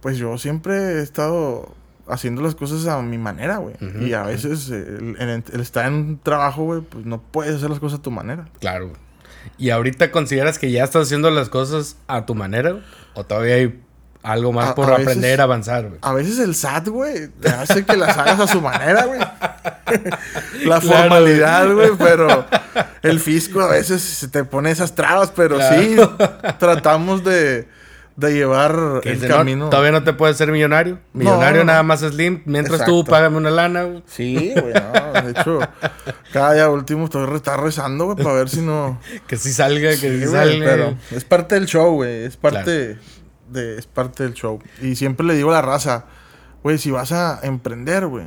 pues yo siempre he estado haciendo las cosas a mi manera, güey. y a veces el, estar en un trabajo, güey, pues no puedes hacer las cosas a tu manera. Claro. ¿Y ahorita consideras que ya estás haciendo las cosas a tu manera? ¿O todavía hay algo más por aprender a avanzar, güey? A veces el SAT, güey, te hace que las hagas a su manera, güey. La formalidad, güey, pero el fisco a veces se te pone esas trabas, pero sí, tratamos de de llevar el camino. todavía no te puedes ser millonario. Millonario nada más Slim. Mientras tú págame una lana, güey. Sí, güey. de hecho, cada día último estoy está rezando, güey, para ver si no. que si salga, que si salga. Pero es parte del show, güey. Es parte de. Es parte del show. Y siempre le digo a la raza, güey, si vas a emprender, güey.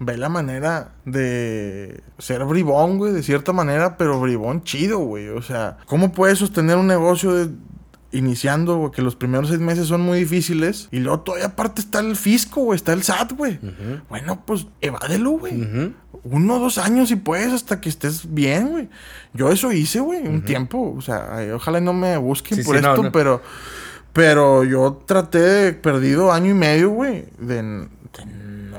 Ve la manera de ser bribón, güey, de cierta manera, pero bribón chido, güey. O sea, ¿cómo puedes sostener un negocio de iniciando, que los primeros seis meses son muy difíciles. Y luego todavía aparte está el fisco, güey, está el SAT, güey. Bueno, pues evádelo, güey. Uno o dos años si puedes hasta que estés bien, güey. Yo eso hice, güey, un tiempo. O sea, ojalá no me busquen por esto, pero... Pero yo traté de, perdido año y medio, güey, de, no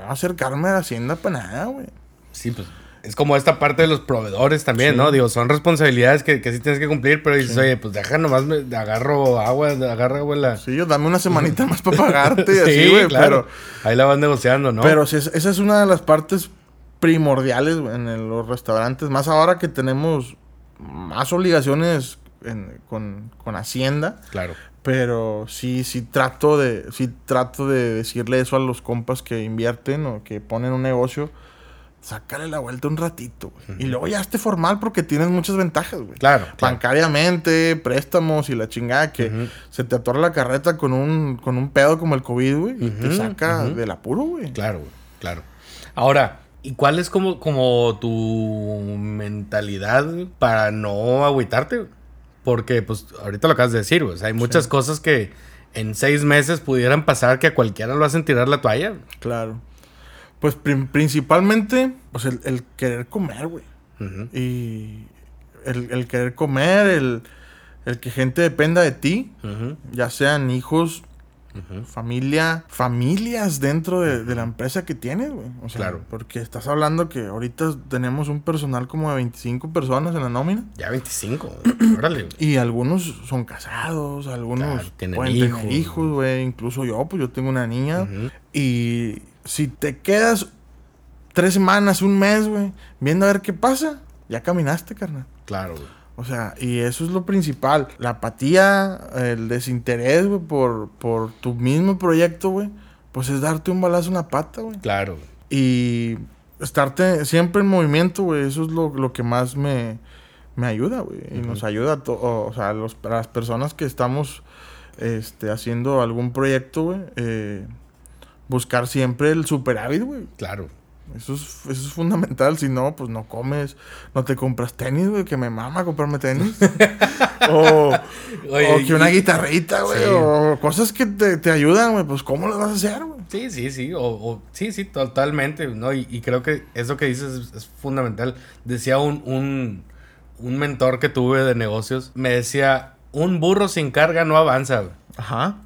acercarme a la hacienda para nada, güey. Sí, pues es como esta parte de los proveedores también, ¿no? Digo, son responsabilidades que, que sí tienes que cumplir, pero dices, oye, pues deja nomás, me, agarro agua, agarra agua la... Sí, yo dame una semanita más para pagarte y así, güey, claro. Pero... Ahí la van negociando, ¿no? Pero sí, esa es una de las partes primordiales en los restaurantes, más ahora que tenemos más obligaciones con, con Hacienda. Claro. Pero sí, sí trato de, sí trato de decirle eso a los compas que invierten o que ponen un negocio sácale la vuelta un ratito, güey. Y luego ya esté formal porque tienes muchas ventajas, güey. Claro, Bancariamente, préstamos y la chingada que se te atora la carreta con un, con un pedo como el COVID, güey. Y te saca del apuro, güey. Claro, güey. Claro. Ahora, ¿y cuál es como, como tu mentalidad para no agüitarte? Porque, pues, ahorita lo acabas de decir, güey. hay muchas cosas que en seis meses pudieran pasar que a cualquiera lo hacen tirar la toalla. Claro. Pues principalmente, pues el, querer comer, güey. Y el, querer comer, el, que gente dependa de ti, ya sean hijos, familia, familias dentro de, la empresa que tienes, güey. O sea, claro. porque estás hablando que ahorita tenemos un personal como de 25 personas en la nómina. Ya 25, órale. y algunos son casados, algunos tienen pueden hijos. tener hijos, güey. Incluso yo, pues yo tengo una niña. Y si te quedas tres semanas, un mes, güey, viendo a ver qué pasa, ya caminaste, carnal. Claro, güey. O sea, y eso es lo principal. La apatía, el desinterés, güey, por, por tu mismo proyecto, güey, pues es darte un balazo en la pata, güey. Claro. Y estarte siempre en movimiento, güey, eso es lo, que más me, me ayuda, güey. Y nos ayuda a, o sea, los, a las personas que estamos este, haciendo algún proyecto, güey. Eh, buscar siempre el superávit, güey. Claro. Eso es, eso es fundamental. Si no, pues no comes, no te compras tenis, güey, que me mama comprarme tenis. o, o, que una guitarrita, güey, o cosas que te, te ayudan, güey. Pues, ¿cómo lo vas a hacer, güey? Sí, sí, sí, o, sí, sí, totalmente, ¿no? Y, creo que eso que dices es, fundamental. Decía un, un, un, mentor que tuve de negocios, me decía, un burro sin carga no avanza. Ajá.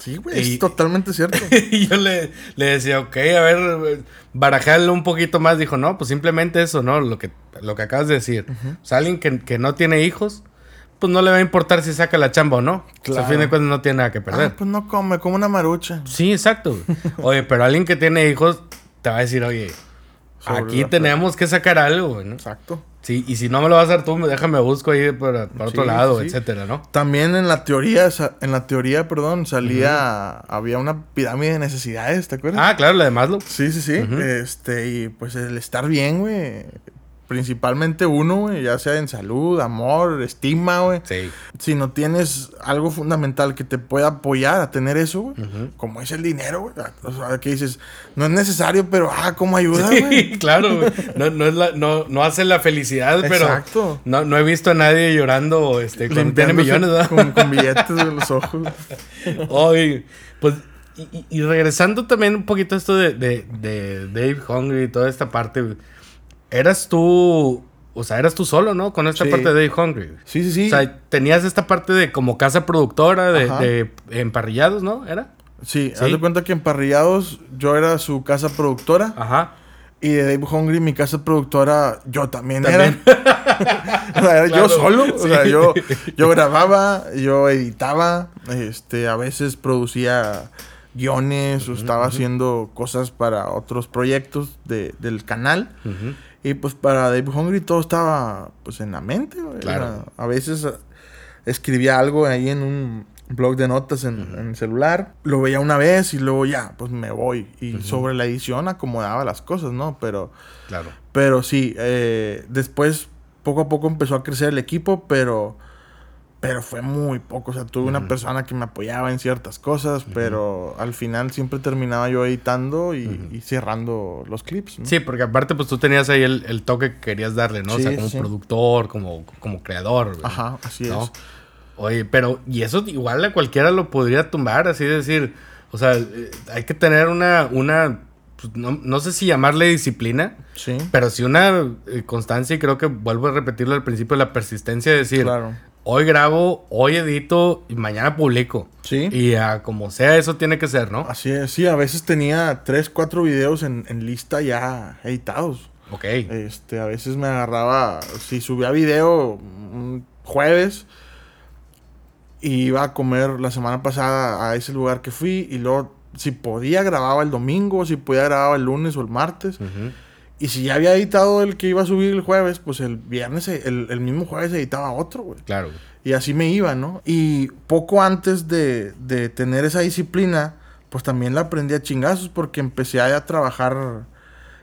Sí, güey, es totalmente cierto. y yo le, decía, ok, a ver, barajarle un poquito más. Dijo, no, pues simplemente eso, ¿no? Lo que, lo que acabas de decir. O sea, alguien que, que no tiene hijos, pues no le va a importar si saca la chamba o no. Claro. a fin de cuentas no tiene nada que perder. Ah, pues no come, como una marucha. Sí, exacto. oye, pero alguien que tiene hijos te va a decir, oye, aquí tenemos que sacar algo, ¿no? Exacto. Sí, y si no me lo vas a hacer tú, déjame busco ahí para, otro lado, etcétera, ¿no? También en la teoría, en la teoría, perdón, salía, había una pirámide de necesidades, ¿te acuerdas? Ah, claro, la de Maslow. Sí, sí, sí. Este, y pues el estar bien, güey, Principalmente uno, güey, ya sea en salud, amor, estima, güey. Sí. Si no tienes algo fundamental que te pueda apoyar a tener eso, güey, como es el dinero, güey. O sea, que dices, no es necesario, pero, ah, ¿cómo ayuda, güey? claro, güey. No, no, es la, no, no hace la felicidad, pero. Exacto. No, no he visto a nadie llorando, este, con, tiene millones, ¿verdad? Con, billetes de los ojos. Oye, pues. Y, regresando también un poquito a esto de, de, de Dave Hungry y toda esta parte, güey eras tú, o sea, eras tú solo, ¿no? Con esta parte de Hungry. Sí, sí, sí. O sea, tenías esta parte de como casa productora de, emparrillados, ¿no? ¿Era? Sí, haz de cuenta que emparrillados yo era su casa productora. Ajá. Y de Dave Hungry, mi casa productora, yo también, era. o sea, era yo solo. O sea, yo, yo grababa, yo editaba, este, a veces producía guiones o estaba haciendo cosas para otros proyectos de, del canal. Y pues para Dave Hungry todo estaba pues en la mente. a veces eh, escribía algo ahí en un blog de notas en, el celular. Lo veía una vez y luego ya, pues me voy. Y sobre la edición acomodaba las cosas, ¿no? Pero, claro. pero sí, eh, después poco a poco empezó a crecer el equipo, pero pero fue muy poco. O sea, tuve una persona que me apoyaba en ciertas cosas, pero al final siempre terminaba yo editando y, cerrando los clips. Sí, porque aparte, pues tú tenías ahí el, toque que querías darle, ¿no? o sea, como productor, como, como creador. Ajá, así es. Oye, pero, y eso igual a cualquiera lo podría tumbar, así decir. O sea, eh, hay que tener una, una pues, no, sé si llamarle disciplina, sí. pero sí una eh, constancia y creo que vuelvo a repetirlo al principio, la persistencia de decir, claro hoy grabo, hoy edito y mañana publico. Sí. Y como sea, eso tiene que ser, ¿no? Así es, sí, a veces tenía tres, cuatro videos en, lista ya editados. Ok. Este, a veces me agarraba, si subía video un jueves, y iba a comer la semana pasada a ese lugar que fui, y luego, si podía, grababa el domingo, si podía, grababa el lunes o el martes. Y si ya había editado el que iba a subir el jueves, pues el viernes, el, mismo jueves editaba otro, güey. Claro. Y así me iba, ¿no? Y poco antes de, de, tener esa disciplina, pues también la aprendí a chingazos porque empecé a, trabajar,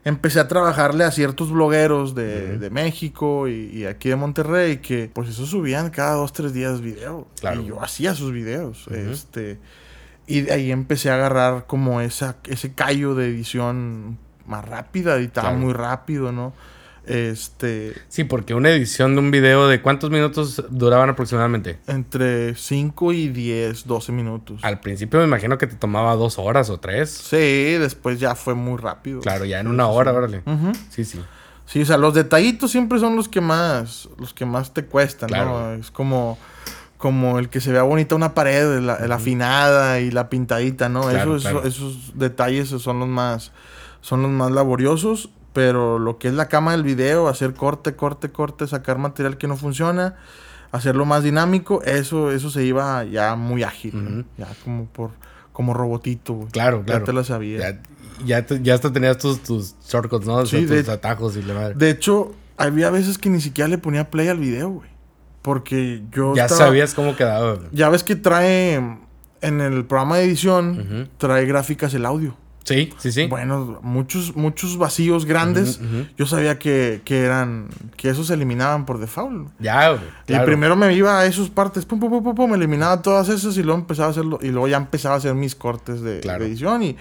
empecé a trabajarle a ciertos blogueros de, de México y, aquí de Monterrey que pues eso subían cada dos, tres días video. Claro. Y yo hacía sus videos. Este... Y de ahí empecé a agarrar como esa, ese callo de edición más rápida, editaba muy rápido, ¿no? Este. Sí, porque una edición de un video de cuántos minutos duraban aproximadamente? Entre 5 y 10, 12 minutos. Al principio me imagino que te tomaba dos horas o tres. Sí, después ya fue muy rápido. Claro, ya en una hora, órale. Sí, sí. Sí, o sea, los detallitos siempre son los que más, los que más te cuestan, ¿no? Es como, como el que se vea bonita una pared, la, afinada y la pintadita, ¿no? esos detalles son los más son los más laboriosos, pero lo que es la cama del video, hacer corte, corte, corte, sacar material que no funciona, hacerlo más dinámico, eso, eso se iba ya muy ágil, ya como por como robotito, Claro, claro. Ya te lo sabía. Ya, ya, hasta tenías tus, tus shortcuts, ¿no? Sí, tus atajos y la madre. De hecho, había veces que ni siquiera le ponía play al video, güey. Porque yo. Ya sabías cómo quedaba. Ya ves que trae. En el programa de edición, trae gráficas el audio. Sí, sí, sí. Bueno, muchos, muchos vacíos grandes. Yo sabía que, eran, que esos se eliminaban por default. Ya, güey. Y primero me iba a esas partes, pum, pum, pum, pum, pum, me eliminaba todas esas y luego empezaba a hacerlo, y luego ya empezaba a hacer mis cortes de, edición y,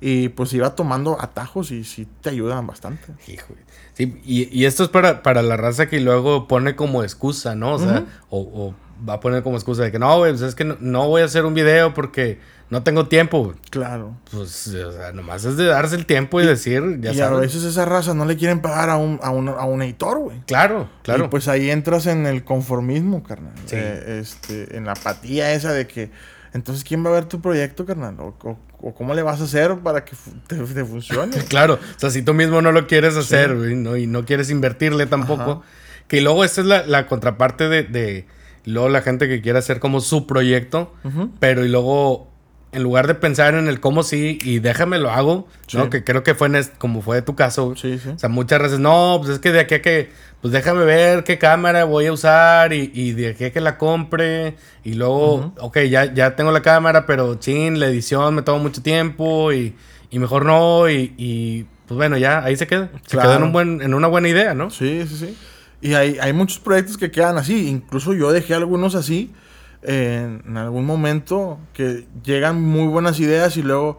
y pues iba tomando atajos y sí te ayudan bastante. Hijo. Sí, y, y, esto es para, para la raza que luego pone como excusa, ¿no? O sea, o, va a poner como excusa de que no, güey, pues es que no, voy a hacer un video porque no tengo tiempo. Claro. Pues, o sea, nomás es de darse el tiempo y, decir, ya y a veces esa raza no le quieren pagar a un, a un, a un editor, güey. Claro, claro. Y pues ahí entras en el conformismo, carnal. Sí. Eh, este, en la apatía esa de que, entonces, ¿quién va a ver tu proyecto, carnal? O, o, cómo le vas a hacer para que te, funcione. claro, o sea, si tú mismo no lo quieres hacer, güey, ¿no? y no quieres invertirle tampoco. Que luego esta es la, la contraparte de, de, luego la gente que quiere hacer como su proyecto, pero y luego en lugar de pensar en el cómo sí y déjame lo hago, ¿no? Que creo que fue en como fue tu caso. Sí, sí. O sea, muchas veces, no, pues es que de aquí a que, pues déjame ver qué cámara voy a usar y, y de aquí a que la compre y luego, ok, ya, ya tengo la cámara, pero chin, la edición me toma mucho tiempo y, y mejor no y, y, pues bueno, ya ahí se queda. Se queda en, un buen, en una buena idea, ¿no? Sí, sí, sí. Y hay, hay muchos proyectos que quedan así, incluso yo dejé algunos así en, algún momento que llegan muy buenas ideas y luego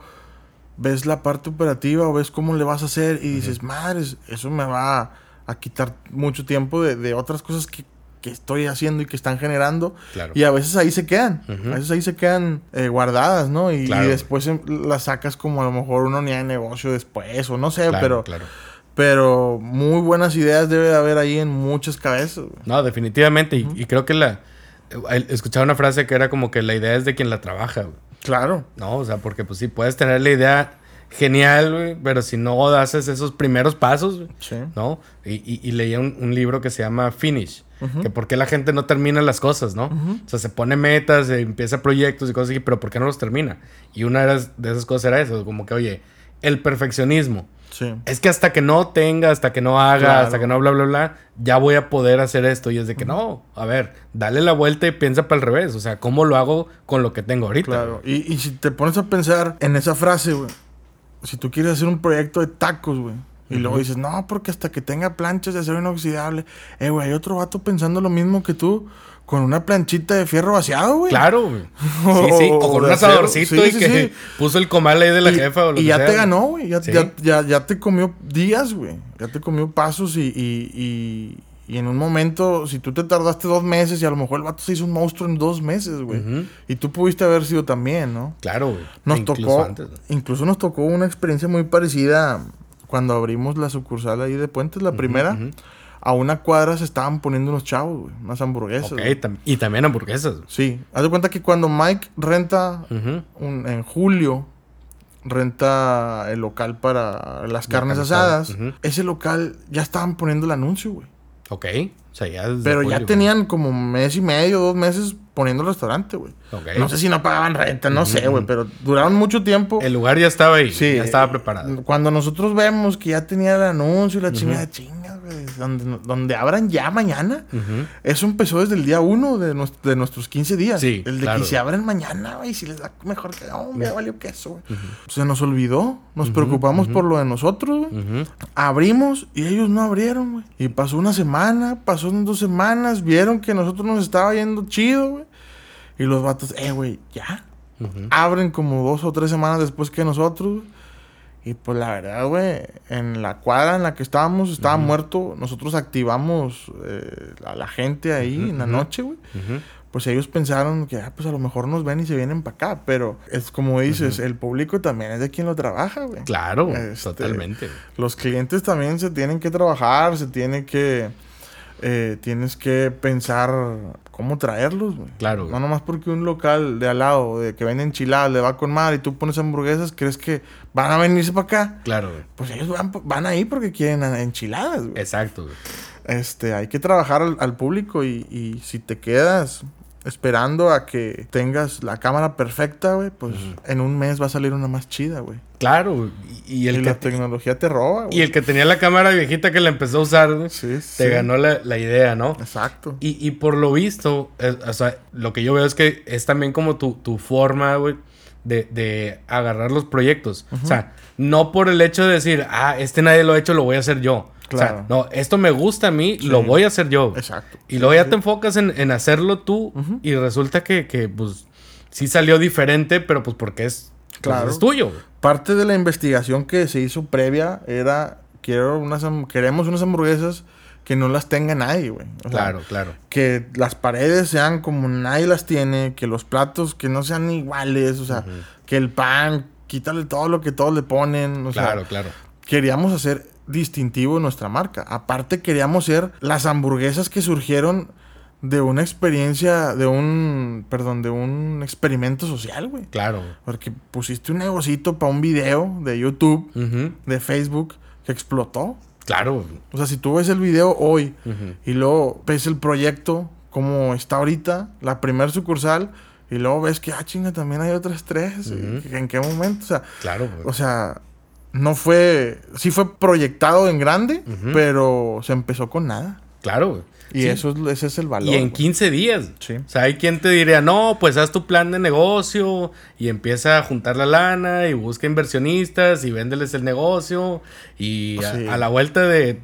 ves la parte operativa o ves cómo le vas a hacer y dices, madre, eso me va a, quitar mucho tiempo de, otras cosas que, estoy haciendo y que están generando. Y a veces ahí se quedan, a veces ahí se quedan eh, guardadas, ¿no? Y, después em, las sacas como a lo mejor uno ni de negocio después o no sé, pero... Pero muy buenas ideas debe de haber ahí en muchas cabezas. No, definitivamente. y creo que la Escuchaba una frase que era como que la idea es de quien la trabaja, Claro. No, o sea, porque pues sí, puedes tener la idea genial, güey, pero si no haces esos primeros pasos, sí. ¿no? Y, y, leía un, libro que se llama Finish, que por qué la gente no termina las cosas, ¿no? O sea, se pone metas, se empieza proyectos y cosas así, pero ¿por qué no los termina? Y una de esas cosas era eso, como que, oye, el perfeccionismo. Es que hasta que no tenga, hasta que no haga, hasta que no bla, bla, bla, ya voy a poder hacer esto. Y es de que no, a ver, dale la vuelta y piensa para el revés. O sea, ¿cómo lo hago con lo que tengo ahorita? Claro. Y, y si te pones a pensar en esa frase, güey, si tú quieres hacer un proyecto de tacos, güey. Y luego dices, no, porque hasta que tenga planchas de acero inoxidable. Eh, güey, hay otro vato pensando lo mismo que tú con una planchita de fierro vaciado, güey. Claro, güey. Sí, sí. O, con un asadorcito y que puso el comal ahí de la jefa o lo Y ya te ganó, güey. Ya, ya, ya, te comió días, güey. Ya te comió pasos y, y, y, en un momento, si tú te tardaste dos meses y a lo mejor el vato se hizo un monstruo en dos meses, güey. Y tú pudiste haber sido también, ¿no? Claro, güey. Nos incluso tocó, antes, incluso nos tocó una experiencia muy parecida cuando abrimos la sucursal ahí de Puentes, la primera a una cuadra se estaban poniendo unos chavos, güey, unas hamburguesas. y también hamburguesas. Sí. Haz de cuenta que cuando Mike renta en julio, renta el local para las carnes asadas, ese local ya estaban poniendo el anuncio, güey. Ok. O sea, ya Pero ya tenían como mes y medio, dos meses poniendo el restaurante, güey. No sé si no pagaban renta, no sé, güey, pero duraron mucho tiempo. El lugar ya estaba ahí, sí, ya estaba preparado. Cuando nosotros vemos que ya tenía el anuncio y la chingada, chinga donde, donde abran ya mañana. Eso empezó desde el día uno de, de nuestros 15 días. el de que se abren mañana, güey, si les da mejor que, oh, me valió queso, Se nos olvidó, nos preocupamos por lo de nosotros, Abrimos y ellos no abrieron, güey. Y pasó una semana, pasó dos semanas, vieron que nosotros nos estaba yendo chido, güey. Y los vatos, eh, güey, ya. Abren como dos o tres semanas después que nosotros. Y pues la verdad, güey, en la cuadra en la que estábamos, estaba muerto. Nosotros activamos eh, a la gente ahí en la noche, güey. Pues ellos pensaron que, ah, pues a lo mejor nos ven y se vienen para acá. Pero es como dices, el público también es de quien lo trabaja, güey. Claro, este, totalmente. Los clientes también se tienen que trabajar, se tiene que eh, tienes que pensar cómo traerlos, güey. Claro. No nomás porque un local de al lado, de que vende enchiladas, le va con madre y tú pones hamburguesas, ¿crees que van a venirse para acá? Claro, güey. Pues ellos van, van ahí porque quieren enchiladas, güey. Exacto, güey. Este, hay que trabajar al, público y, y, si te quedas esperando a que tengas la cámara perfecta, güey, pues en un mes va a salir una más chida, güey. Claro, y, el que, la tecnología te roba, güey. Y el que tenía la cámara viejita que la empezó a usar, te ganó la, idea, ¿no? Exacto. Y, por lo visto, o sea, lo que yo veo es que es también como tu, tu forma, güey, de, de, agarrar los proyectos. O sea, no por el hecho de decir, ah, este nadie lo ha hecho, lo voy a hacer yo. Claro. no, esto me gusta a mí, lo voy a hacer yo. Exacto. Y luego ya te enfocas en, hacerlo tú y resulta que, que, pues, sí salió diferente, pero pues porque es, pues, claro. es tuyo. Parte de la investigación que se hizo previa era, quiero unas, queremos unas hamburguesas que no las tenga nadie, güey. claro, claro. Que las paredes sean como nadie las tiene, que los platos que no sean iguales, o sea, que el pan, quítale todo lo que todos le ponen. O claro, claro. Queríamos hacer distintivo nuestra marca. Aparte queríamos ser las hamburguesas que surgieron de una experiencia, de un, perdón, de un experimento social, güey. Claro. Porque pusiste un negocito para un video de YouTube, de Facebook, que explotó. Claro. O sea, si tú ves el video hoy y luego ves el proyecto como está ahorita, la primer sucursal, y luego ves que, ah, chinga, también hay otras tres. ¿En qué momento? O sea, claro. O sea, no fue, sí fue proyectado en grande, pero se empezó con nada. Claro. Y eso es, ese es el valor. Y en 15 días. Sí. O sea, hay quien te diría, no, pues haz tu plan de negocio y empieza a juntar la lana y busca inversionistas y véndeles el negocio. Y a, la vuelta de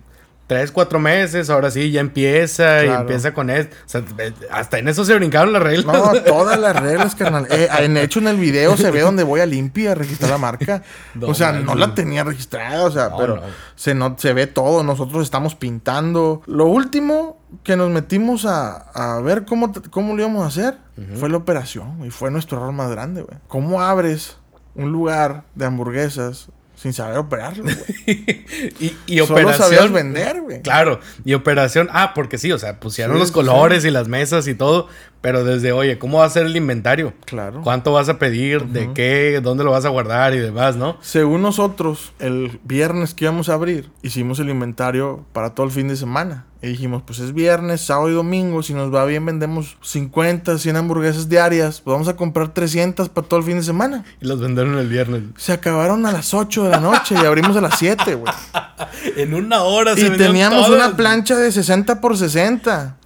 tres, cuatro meses, ahora sí, ya empieza y empieza con esto. O sea, hasta en eso se brincaron las reglas. No, todas las reglas, carnal. Eh, en hecho, en el video se ve donde voy a limpia a registrar la marca. o sea, no la tenía registrada, o sea, pero Se, no, se ve todo. Nosotros estamos pintando. Lo último que nos metimos a, a ver cómo, cómo lo íbamos a hacer fue la operación. Y fue nuestro error más grande, güey. ¿Cómo abres un lugar de hamburguesas sin saber operarlo, güey. y, y Solo sabías vender, güey. Claro. Y operación. Ah, porque sí, o sea, pusieron los colores y las mesas y todo. Pero desde, oye, ¿cómo va a ser el inventario? Claro. ¿Cuánto vas a pedir? ¿De qué? ¿Dónde lo vas a guardar? Y demás, ¿no? Según nosotros, el viernes que íbamos a abrir, hicimos el inventario para todo el fin de semana. Y dijimos, pues es viernes, sábado y domingo. Si nos va bien, vendemos 50, 100 hamburguesas diarias. Pues vamos a comprar 300 para todo el fin de semana. Y las vendieron el viernes. Se acabaron a las 8 de la noche y abrimos a las 7, güey. en una hora se Y teníamos una plancha de 60 por 60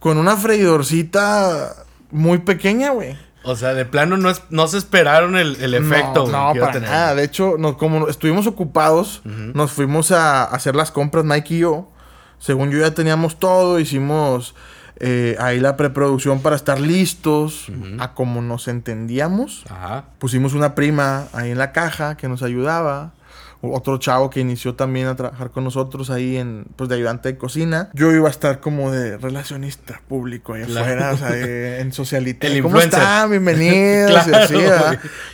con una freidorcita muy pequeña, güey. O sea, de plano no, no se esperaron el, efecto. No, no para nada. De hecho, como estuvimos ocupados, nos fuimos a, hacer las compras, Mike y yo. Según yo ya teníamos todo, hicimos eh, ahí la preproducción para estar listos a como nos entendíamos. Ajá. Pusimos una prima ahí en la caja que nos ayudaba otro chavo que inició también a trabajar con nosotros ahí en, pues de ayudante de cocina. Yo iba a estar como de relacionista público ahí afuera, o sea, en socialite. ¿Cómo están? Bienvenidos. y así,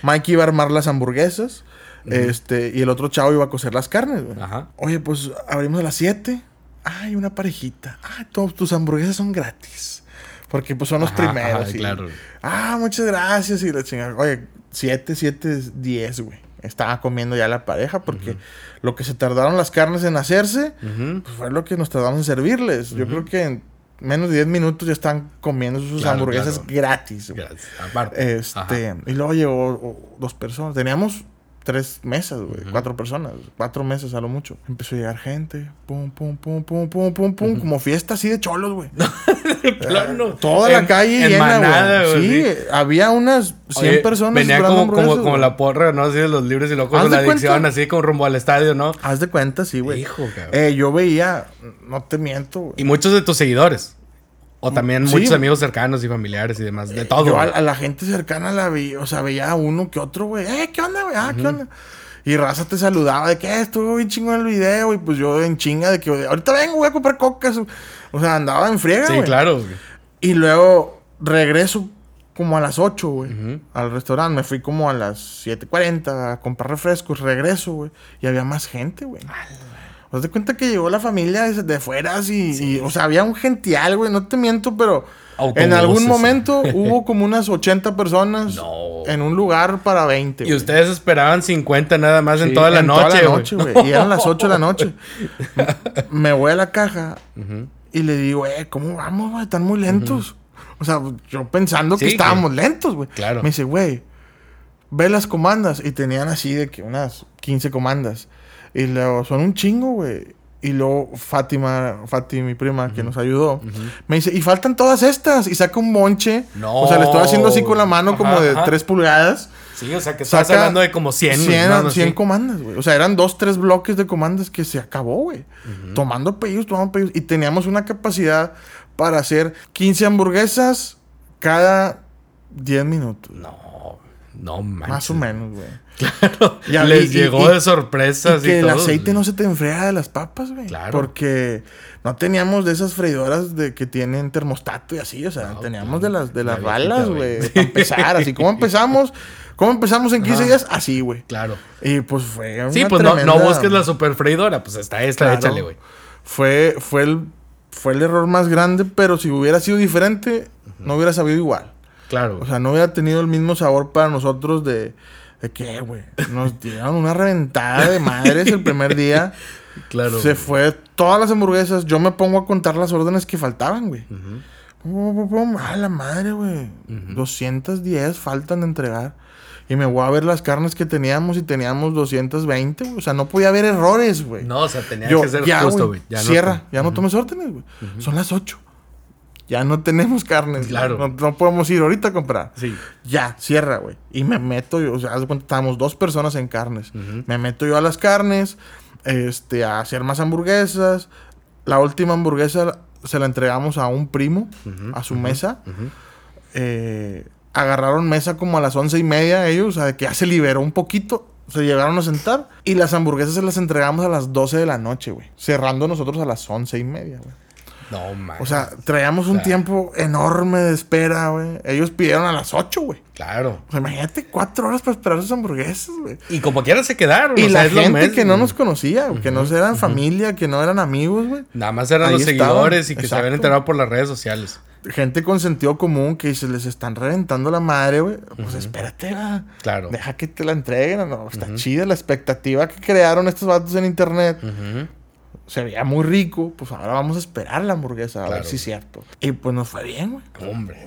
Mike iba a armar las hamburguesas. Este, y el otro chavo iba a cocer las carnes, Ajá. Oye, pues abrimos a las 7. Ay, una parejita. Ah, todas tus hamburguesas son gratis. Porque pues son los primeros. claro. Ah, muchas gracias. Y la chingada. Oye, 7, 7, 10, güey estaba comiendo ya la pareja porque lo que se tardaron las carnes en hacerse pues fue lo que nos tardamos en servirles. Yo creo que en menos de 10 minutos ya están comiendo sus hamburguesas gratis. gratis. Aparte. Este, y luego llegó dos personas. Teníamos tres mesas, güey. Cuatro personas. Cuatro mesas a lo mucho. Empezó a llegar gente. Pum, pum, pum, pum, pum, pum, pum. Como fiesta así de cholos, güey. plano. Toda la calle llena, güey. Sí, había unas 100 personas. Venía como, como, como, la porra, ¿no? Así de los libres y locos de la adicción, así como rumbo al estadio, ¿no? Haz de cuenta, sí, güey. Hijo, cabrón. Eh, yo veía, no te miento, güey. Y muchos de tus seguidores. O también muchos amigos cercanos y familiares y demás, de todo. Yo a, la gente cercana la vi, o sea, veía a uno que otro, güey, eh, ¿qué onda, güey? Ah, ¿qué onda? Y Raza te saludaba de que estuvo bien chingo el video. Y pues yo en chinga de que ahorita vengo, voy a comprar cocas. O sea, andaba en friega, Sí, claro. Y luego regreso como a las 8, güey, al restaurante. Me fui como a las 7.40 a comprar refrescos. Regreso, güey. Y había más gente, güey. ¿Te das cuenta que llegó la familia de fuera y, o sea, había un gential, güey, no te miento, pero en algún momento hubo como unas 80 personas en un lugar para 20. Y ustedes esperaban 50 nada más en toda la noche, güey. Y eran las 8 de la noche. Me voy a la caja y le digo, eh, ¿cómo vamos, güey? Están muy lentos. O sea, yo pensando que estábamos lentos, güey. Claro. Me dice, güey, ve las comandas. Y tenían así de que unas 15 comandas. Y luego, son un chingo, güey. Y luego Fátima, Fátima, mi prima, que nos ayudó, me dice, y faltan todas estas. Y saca un monche. No. O sea, le estoy haciendo así con la mano como de 3 pulgadas. Sí, o sea, que estás hablando de como 100. 100, 100 comandas, güey. O sea, eran dos, tres bloques de comandas que se acabó, güey. Tomando pedidos, tomando pedidos. Y teníamos una capacidad para hacer 15 hamburguesas cada 10 minutos. No. No manches. Más o menos, güey. Claro. Ya les llegó de sorpresas y, que el aceite no se te enfría de las papas, güey. Claro. Porque no teníamos de esas freidoras de que tienen termostato y así, o sea, teníamos de las de las balas, güey, para empezar, así como empezamos, ¿cómo empezamos en 15 días? Así, güey. Claro. Y pues fue una Sí, pues no, no, busques la super freidora, pues está esta, échale, güey. Fue fue el fue el error más grande, pero si hubiera sido diferente, no hubiera sabido igual. Claro. O sea, no hubiera tenido el mismo sabor para nosotros de ¿De qué, güey? Nos dieron una reventada de madres el primer día. Claro. Se fue todas las hamburguesas. Yo me pongo a contar las órdenes que faltaban, güey. A la madre, güey. 210 faltan de entregar. Y me voy a ver las carnes que teníamos y teníamos 220, O sea, no podía haber errores, güey. No, o sea, tenía que ser justo, güey. Cierra, ya no tomes órdenes, güey. Son las 8 ya no tenemos carne. Claro. No, podemos ir ahorita a comprar. Sí. Ya, cierra, güey. Y me meto, yo, o sea, estábamos dos personas en carnes. Me meto yo a las carnes, este, a hacer más hamburguesas. La última hamburguesa se la entregamos a un primo, a su mesa. Eh, agarraron mesa como a las once y media ellos, o sea, que ya se liberó un poquito. Se llegaron a sentar y las hamburguesas se las entregamos a las 12 de la noche, güey. Cerrando nosotros a las once y media, güey. No, man. O sea, traíamos un tiempo enorme de espera, güey. Ellos pidieron a las 8, güey. Claro. O sea, imagínate cuatro horas para esperar sus hamburguesas, güey. Y como quiera se quedaron. Y la gente que no nos conocía, que no eran familia, que no eran amigos, güey. Nada más eran los seguidores y que se habían enterado por las redes sociales. Gente con sentido común que se les están reventando la madre, güey. Pues espérate, va. Claro. Deja que te la entreguen. No, está chida la expectativa que crearon estos vatos en internet se veía muy rico, pues ahora vamos a esperar la hamburguesa, a ver si es cierto. Y pues nos fue bien, güey. Hombre,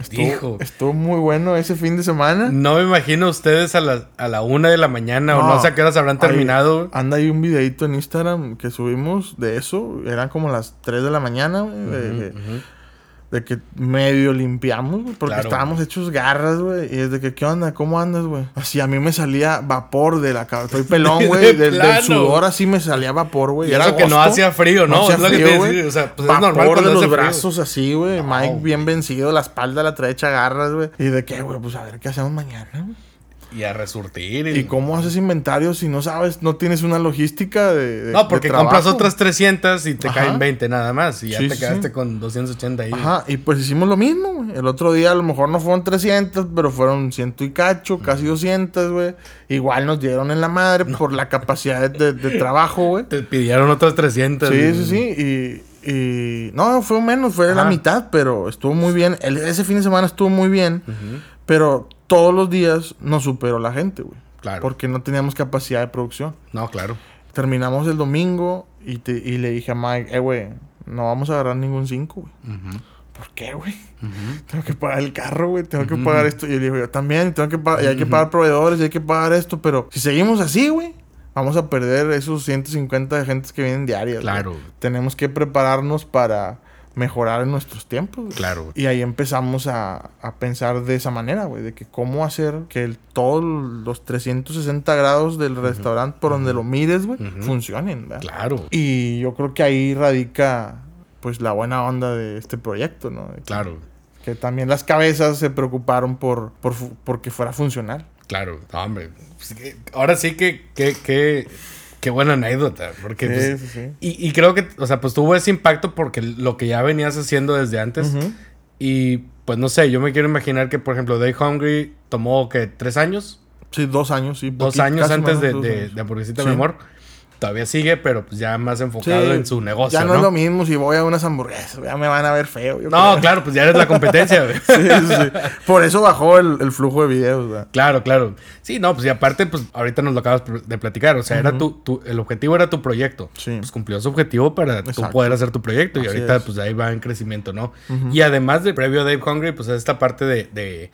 estuvo, estuvo muy bueno ese fin de semana. No me imagino ustedes a la, a la una de la mañana o no sé a qué horas habrán terminado. anda ahí un videito en Instagram que subimos de eso. Eran como las 3 de la mañana, güey de que medio limpiamos, güey, porque estábamos hechos garras, güey. Y es de que, ¿qué onda? ¿Cómo andas, güey? Así a mí me salía vapor de la cabeza. Estoy pelón, güey. del, sudor así me salía vapor, güey. Era que no hacía frío, ¿no? hacía frío, güey. O sea, pues vapor es normal de los brazos así, güey. Mike bien vencido, la espalda la trae hecha garras, güey. Y de qué, güey, pues a ver qué hacemos mañana, güey. Y a resurtir. Y... cómo haces inventario si no sabes, no tienes una logística de. no, porque compras otras 300 y te caen 20 nada más. Y ya te quedaste con 280 ahí. Ajá, y pues hicimos lo mismo, güey. El otro día a lo mejor no fueron 300, pero fueron ciento y cacho, casi 200, güey. Igual nos dieron en la madre por la capacidad de, trabajo, güey. Te pidieron otras 300. Sí, sí, sí. Y, y. No, fue menos, fue la mitad, pero estuvo muy bien. ese fin de semana estuvo muy bien. Pero todos los días nos superó la gente, güey. Claro. Porque no teníamos capacidad de producción. No, claro. Terminamos el domingo y, y le dije a Mike, eh, güey, no vamos a agarrar ningún 5, güey. ¿Por qué, güey? Tengo que pagar el carro, güey. Tengo que pagar esto. Y le digo, yo también, tengo que pagar, y hay que pagar proveedores, y hay que pagar esto. Pero si seguimos así, güey, vamos a perder esos 150 de gentes que vienen diarias. Claro. Tenemos que prepararnos para mejorar en nuestros tiempos. Claro. Y ahí empezamos a, a pensar de esa manera, güey, de que cómo hacer que el, todos los 360 grados del restaurante, por donde lo mires, güey, funcionen. ¿verdad? Claro. Y yo creo que ahí radica, pues, la buena onda de este proyecto, ¿no? claro. Que también las cabezas se preocuparon por, por, por que fuera funcional. Claro, hombre. Pues, ahora sí que, que, que Qué buena anécdota, porque pues, Y, creo que, o sea, pues tuvo ese impacto porque lo que ya venías haciendo desde antes. Y pues no sé, yo me quiero imaginar que por ejemplo Day Hungry tomó que tres años. Sí, dos años, sí. Dos años antes de, de, de, Hamburguesita de Amor todavía sigue, pero pues ya más enfocado en su negocio. Ya no, es lo mismo si voy a unas hamburguesas, ya me van a ver feo. no, claro, pues ya eres la competencia, güey. sí, sí, Por eso bajó el, flujo de videos. Claro, claro. Sí, no, pues y aparte, pues ahorita nos lo acabas de platicar. O sea, era tu, tu, el objetivo era tu proyecto. Sí. Pues cumplió su objetivo para tú poder hacer tu proyecto. Y ahorita, pues ahí va en crecimiento, ¿no? Y además de previo Dave Hungry, pues esta parte de, de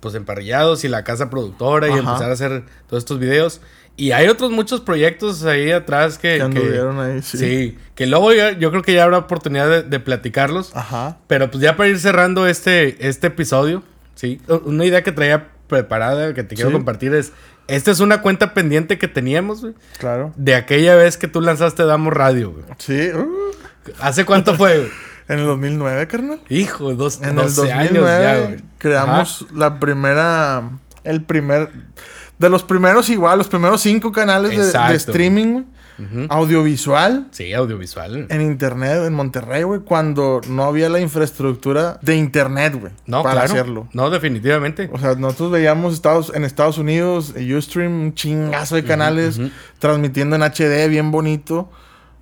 pues emparrillados y la casa productora y empezar a hacer todos estos videos. Y hay otros muchos proyectos ahí atrás que... Que anduvieron ahí, sí. Sí, que luego yo creo que ya habrá oportunidad de, platicarlos. Ajá. Pero pues ya para ir cerrando este, este episodio, sí. Una idea que traía preparada, que te quiero compartir es... Esta es una cuenta pendiente que teníamos, güey. Claro. De aquella vez que tú lanzaste Damos Radio, güey. Sí. ¿Hace cuánto fue, En el 2009, carnal. Hijo, dos, en el 2009 años ya, güey. Creamos la primera el primer. De los primeros, igual, los primeros cinco canales de, de, streaming. Audiovisual. Sí, audiovisual. En internet, en Monterrey, güey, cuando no había la infraestructura de internet, güey. No, para hacerlo. No, definitivamente. O sea, nosotros veíamos Estados, en Estados Unidos, Ustream, un chingazo de canales, transmitiendo en HD bien bonito.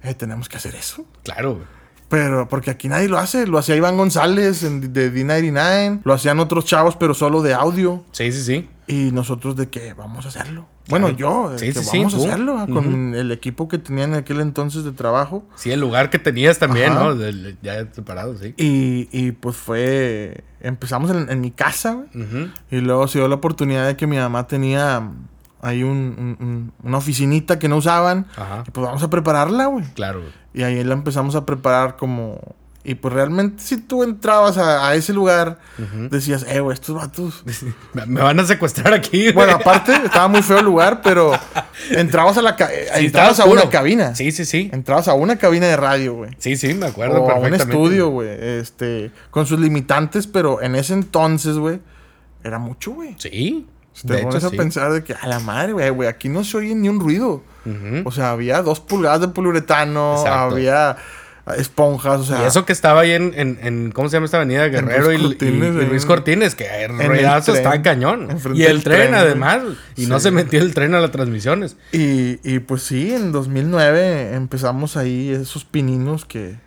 Eh, tenemos que hacer eso. Claro, güey. Pero porque aquí nadie lo hace. Lo hacía Iván González de D99. Lo hacían otros chavos, pero solo de audio. Sí, sí, sí. Y nosotros de que vamos a hacerlo. Bueno, yo, sí, sí, vamos a hacerlo con el equipo que tenía en aquel entonces de trabajo. Sí, el lugar que tenías también, ¿no? ya separado, sí. Y, y pues fue. Empezamos en, mi casa, güey. Y luego se dio la oportunidad de que mi mamá tenía ahí un, una oficinita que no usaban. Ajá. Y pues vamos a prepararla, güey. Claro, Y ahí la empezamos a preparar como y pues realmente si tú entrabas a, ese lugar, decías, eh, güey, estos vatos... Me van a secuestrar aquí. Bueno, aparte, estaba muy feo el lugar, pero entrabas a la... entrabas a una cabina. Sí, sí, sí. Entrabas a una cabina de radio, güey. Sí, sí, me acuerdo o a un estudio, güey. Este, con sus limitantes, pero en ese entonces, güey, era mucho, güey. Sí. Te pones a pensar de que, a la madre, güey, güey, aquí no se oye ni un ruido. O sea, había dos pulgadas de poliuretano, había esponjas, o sea. Y eso que estaba ahí en, en, ¿cómo se llama esta avenida? Guerrero y, Luis Cortines, que el ruidazo está cañón. Y el tren, además. Y no se metió el tren a las transmisiones. Y, y pues sí, en 2009 empezamos ahí esos pininos que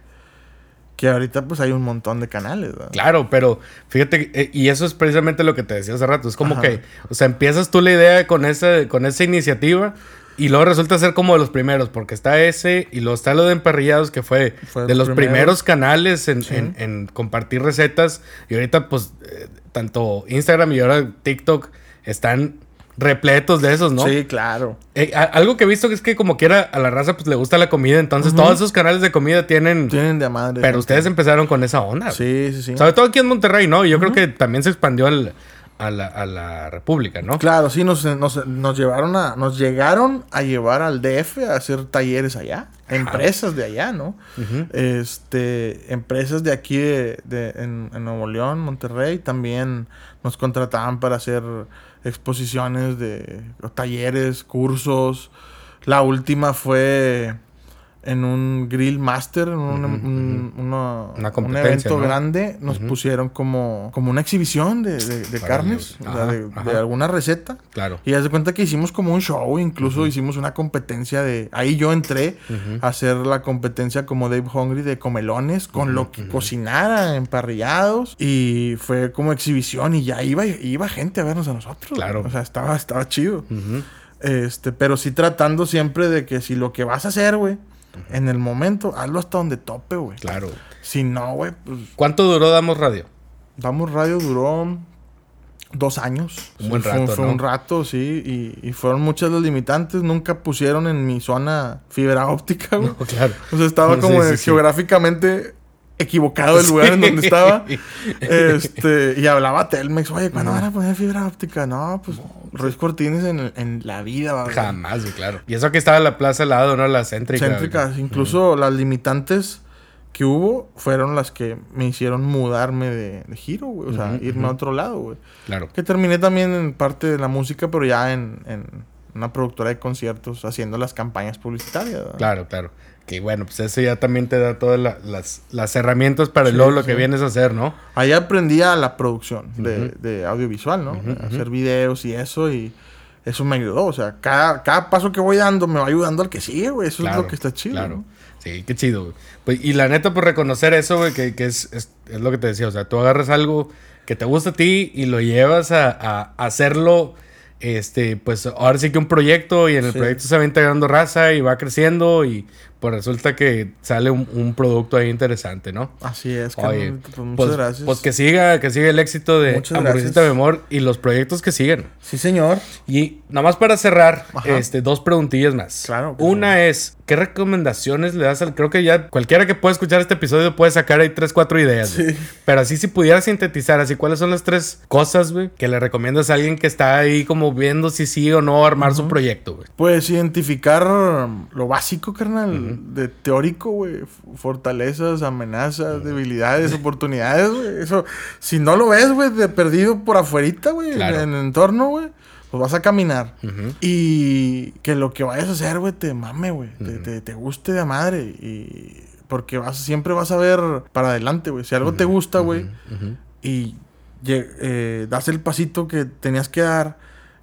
que ahorita pues hay un montón de canales, ¿verdad? Claro, pero fíjate, eh, y eso es precisamente lo que te decía hace rato, es como que, o sea, empiezas tú la idea con, esa con esa iniciativa y luego resulta ser como de los primeros, porque está ese y luego está lo de Emparrillados, que fue, de los primeros, canales en, compartir recetas. Y ahorita, pues, eh, tanto Instagram y ahora TikTok están repletos de esos, ¿no? Sí, claro. Eh, algo que he visto es que como quiera a la raza pues le gusta la comida, entonces todos esos canales de comida tienen... Tienen de madre. Pero ustedes empezaron con esa onda. Sí, sí, sí. Sobre todo aquí en Monterrey, ¿no? Yo creo que también se expandió al a la, a la República, ¿no? Claro, sí, nos, nos, llevaron a, nos llegaron a llevar al DF a hacer talleres allá, empresas de allá, ¿no? Este, empresas de aquí de, en, en, Nuevo León, Monterrey, también nos contrataban para hacer exposiciones de talleres, cursos. La última fue en un grill master, en un, un evento grande, nos pusieron como, como una exhibición de, de, carnes, de, alguna receta. Claro. Y haz de cuenta que hicimos como un show, incluso hicimos una competencia de... Ahí yo entré a hacer la competencia como Dave Hungry de comelones, con lo que cocinara, emparrillados. Y fue como exhibición y ya iba, iba gente a vernos a nosotros. Claro. O sea, estaba, estaba chido. Este, pero sí tratando siempre de que si lo que vas a hacer, güey, en el momento, hazlo hasta donde tope, güey. Claro. Si no, güey, pues. ¿Cuánto duró Damos Radio? Damos Radio duró dos años. Un buen rato. Fue, un rato, sí. Y, fueron muchas las limitantes. Nunca pusieron en mi zona fibra óptica, güey. claro. O sea, estaba como geográficamente equivocado el lugar en donde estaba. Este, y hablaba Telmex, oye, ¿cuándo van a poner fibra óptica? No, pues Ruiz Cortines en, en la vida. Jamás, claro. Y eso que estaba en la plaza al lado, ¿no? La céntrica. Céntricas. Incluso las limitantes que hubo fueron las que me hicieron mudarme de, giro, güey. O sea, irme a otro lado, güey. Claro. Que terminé también en parte de la música, pero ya en, en una productora de conciertos haciendo las campañas publicitarias. Claro, claro. Que bueno, pues eso ya también te da todas las, las, herramientas para luego lo que vienes a hacer, ¿no? Ahí aprendí a la producción de, audiovisual, ¿no? Hacer videos y eso y eso me ayudó. O sea, cada, cada paso que voy dando me va ayudando al que sigue, güey. Eso es lo que está chido. Claro. Sí, qué chido, Pues, y la neta, por reconocer eso, güey, que, que es, es, lo que te decía. O sea, tú agarras algo que te gusta a ti y lo llevas a, a hacerlo este, pues ahora sí que un proyecto y en el proyecto se va integrando raza y va creciendo y pues resulta que sale un, producto ahí interesante, ¿no? Así es, pues, muchas pues, gracias. Pues que siga, que siga el éxito de Hamburguesita de Amor y los proyectos que siguen. Sí, señor. Y nada más para cerrar, este, dos preguntillas más. Claro. Una es, ¿qué recomendaciones le das al... Creo que ya cualquiera que pueda escuchar este episodio puede sacar ahí tres, cuatro ideas. Sí. Pero así si pudiera sintetizar, así, ¿cuáles son las tres cosas, güey, que le recomiendas a alguien que está ahí como viendo si sí o no armar su proyecto, güey? Pues identificar lo básico, carnal de teórico, güey. Fortalezas, amenazas, debilidades, oportunidades, güey. Eso, si no lo ves, güey, de perdido por afuerita, güey, en, el entorno, güey pues vas a caminar. Y que lo que vayas a hacer, güey, te mame, güey. te, te, guste de madre. Y porque vas, siempre vas a ver para adelante, güey. Si algo te gusta, güey, y eh, das el pasito que tenías que dar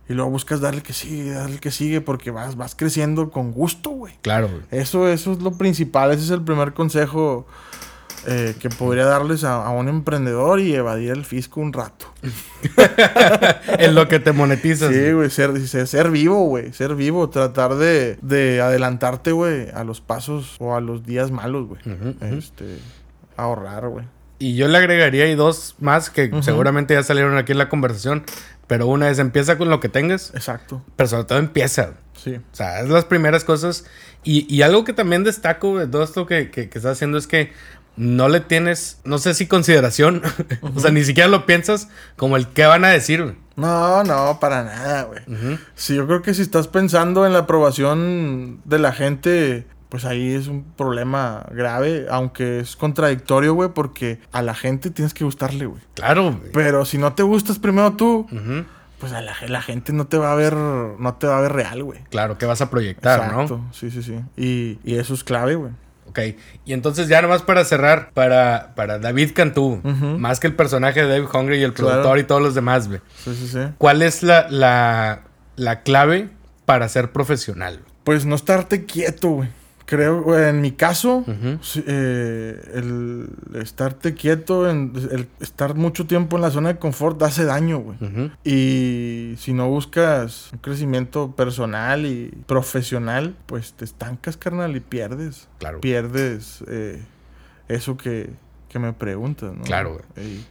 y luego buscas darle que sigue, darle que sigue, porque vas, vas creciendo con gusto, güey. Claro, Eso, eso es lo principal, ese es el primer consejo eh, que podría darles a, un emprendedor y evadir el fisco un rato. en lo que te monetizas. Sí, güey, ser, ser, vivo, güey, ser vivo, tratar de, de adelantarte, güey, a los pasos o a los días malos, güey. Este, ahorrar, güey. Y yo le agregaría ahí dos más que seguramente ya salieron aquí en la conversación. Pero una es empieza con lo que tengas. Exacto. Pero sobre todo empieza. Sí. O sea, es las primeras cosas. Y, y algo que también destaco de todo esto que, que, estás haciendo es que no le tienes, no sé si consideración, o sea, ni siquiera lo piensas como el qué van a decir. No, no, para nada, güey. Sí, yo creo que si estás pensando en la aprobación de la gente, pues ahí es un problema grave, aunque es contradictorio, güey, porque a la gente tienes que gustarle, güey. Claro. Pero si no te gustas primero tú, pues a la, la, gente no te va a ver, no te va a ver real, güey. Claro, que vas a proyectar, Exacto. Sí, sí, sí. Y, y eso es clave, güey. Ok, y entonces ya nomás para cerrar, para, para David Cantú, más que el personaje de Dave Hungry y el productor y todos los demás, güey. Sí, sí, sí. ¿Cuál es la, la, la clave para ser profesional? Pues no estarte quieto, güey. Creo, en mi caso, eh, el estarte quieto, el estar mucho tiempo en la zona de confort hace daño, güey. Y si no buscas un crecimiento personal y profesional, pues te estancas, carnal, y pierdes. Claro. Pierdes eh, eso que, que, me preguntas, ¿no? Claro, güey. Y,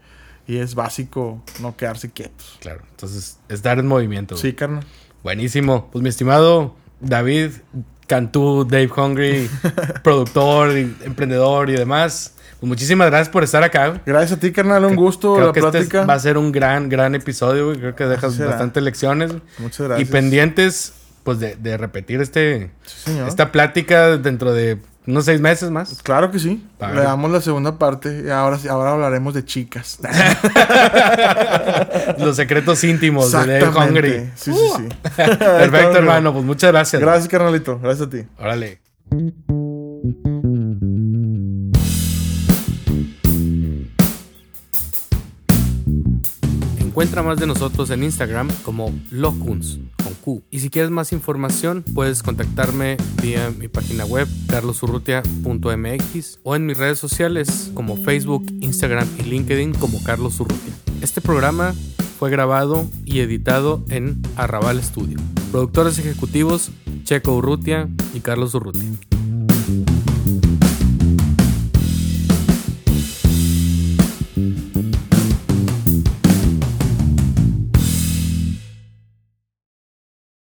y, es básico no quedarse quietos. Claro. Entonces, estar en movimiento. Sí, carnal. Buenísimo. Pues mi estimado David, Cantú, Dave Hungry, productor, emprendedor y demás. Pues muchísimas gracias por estar acá. Gracias a ti, carnal. Un gusto creo que Este va a ser un gran, gran episodio, Creo que dejas bastantes lecciones. Muchas gracias. Y pendientes, pues, de, de repetir este, esta plática dentro de unos seis meses más. Claro que sí. Le damos la segunda parte y ahora, ahora hablaremos de chicas. Los secretos íntimos de Hungry. Sí, sí, sí. Perfecto, hermano. Pues muchas gracias. Gracias, carnalito. Gracias a ti. Órale. Encuentra más de nosotros en Instagram como Locuns con. Y si quieres más información, puedes contactarme vía mi página web carlosurrutia.mx o en mis redes sociales como Facebook, Instagram y LinkedIn como Carlos Urrutia. Este programa fue grabado y editado en Arrabal Studio. Productores ejecutivos Checo Urrutia y Carlos Urrutia.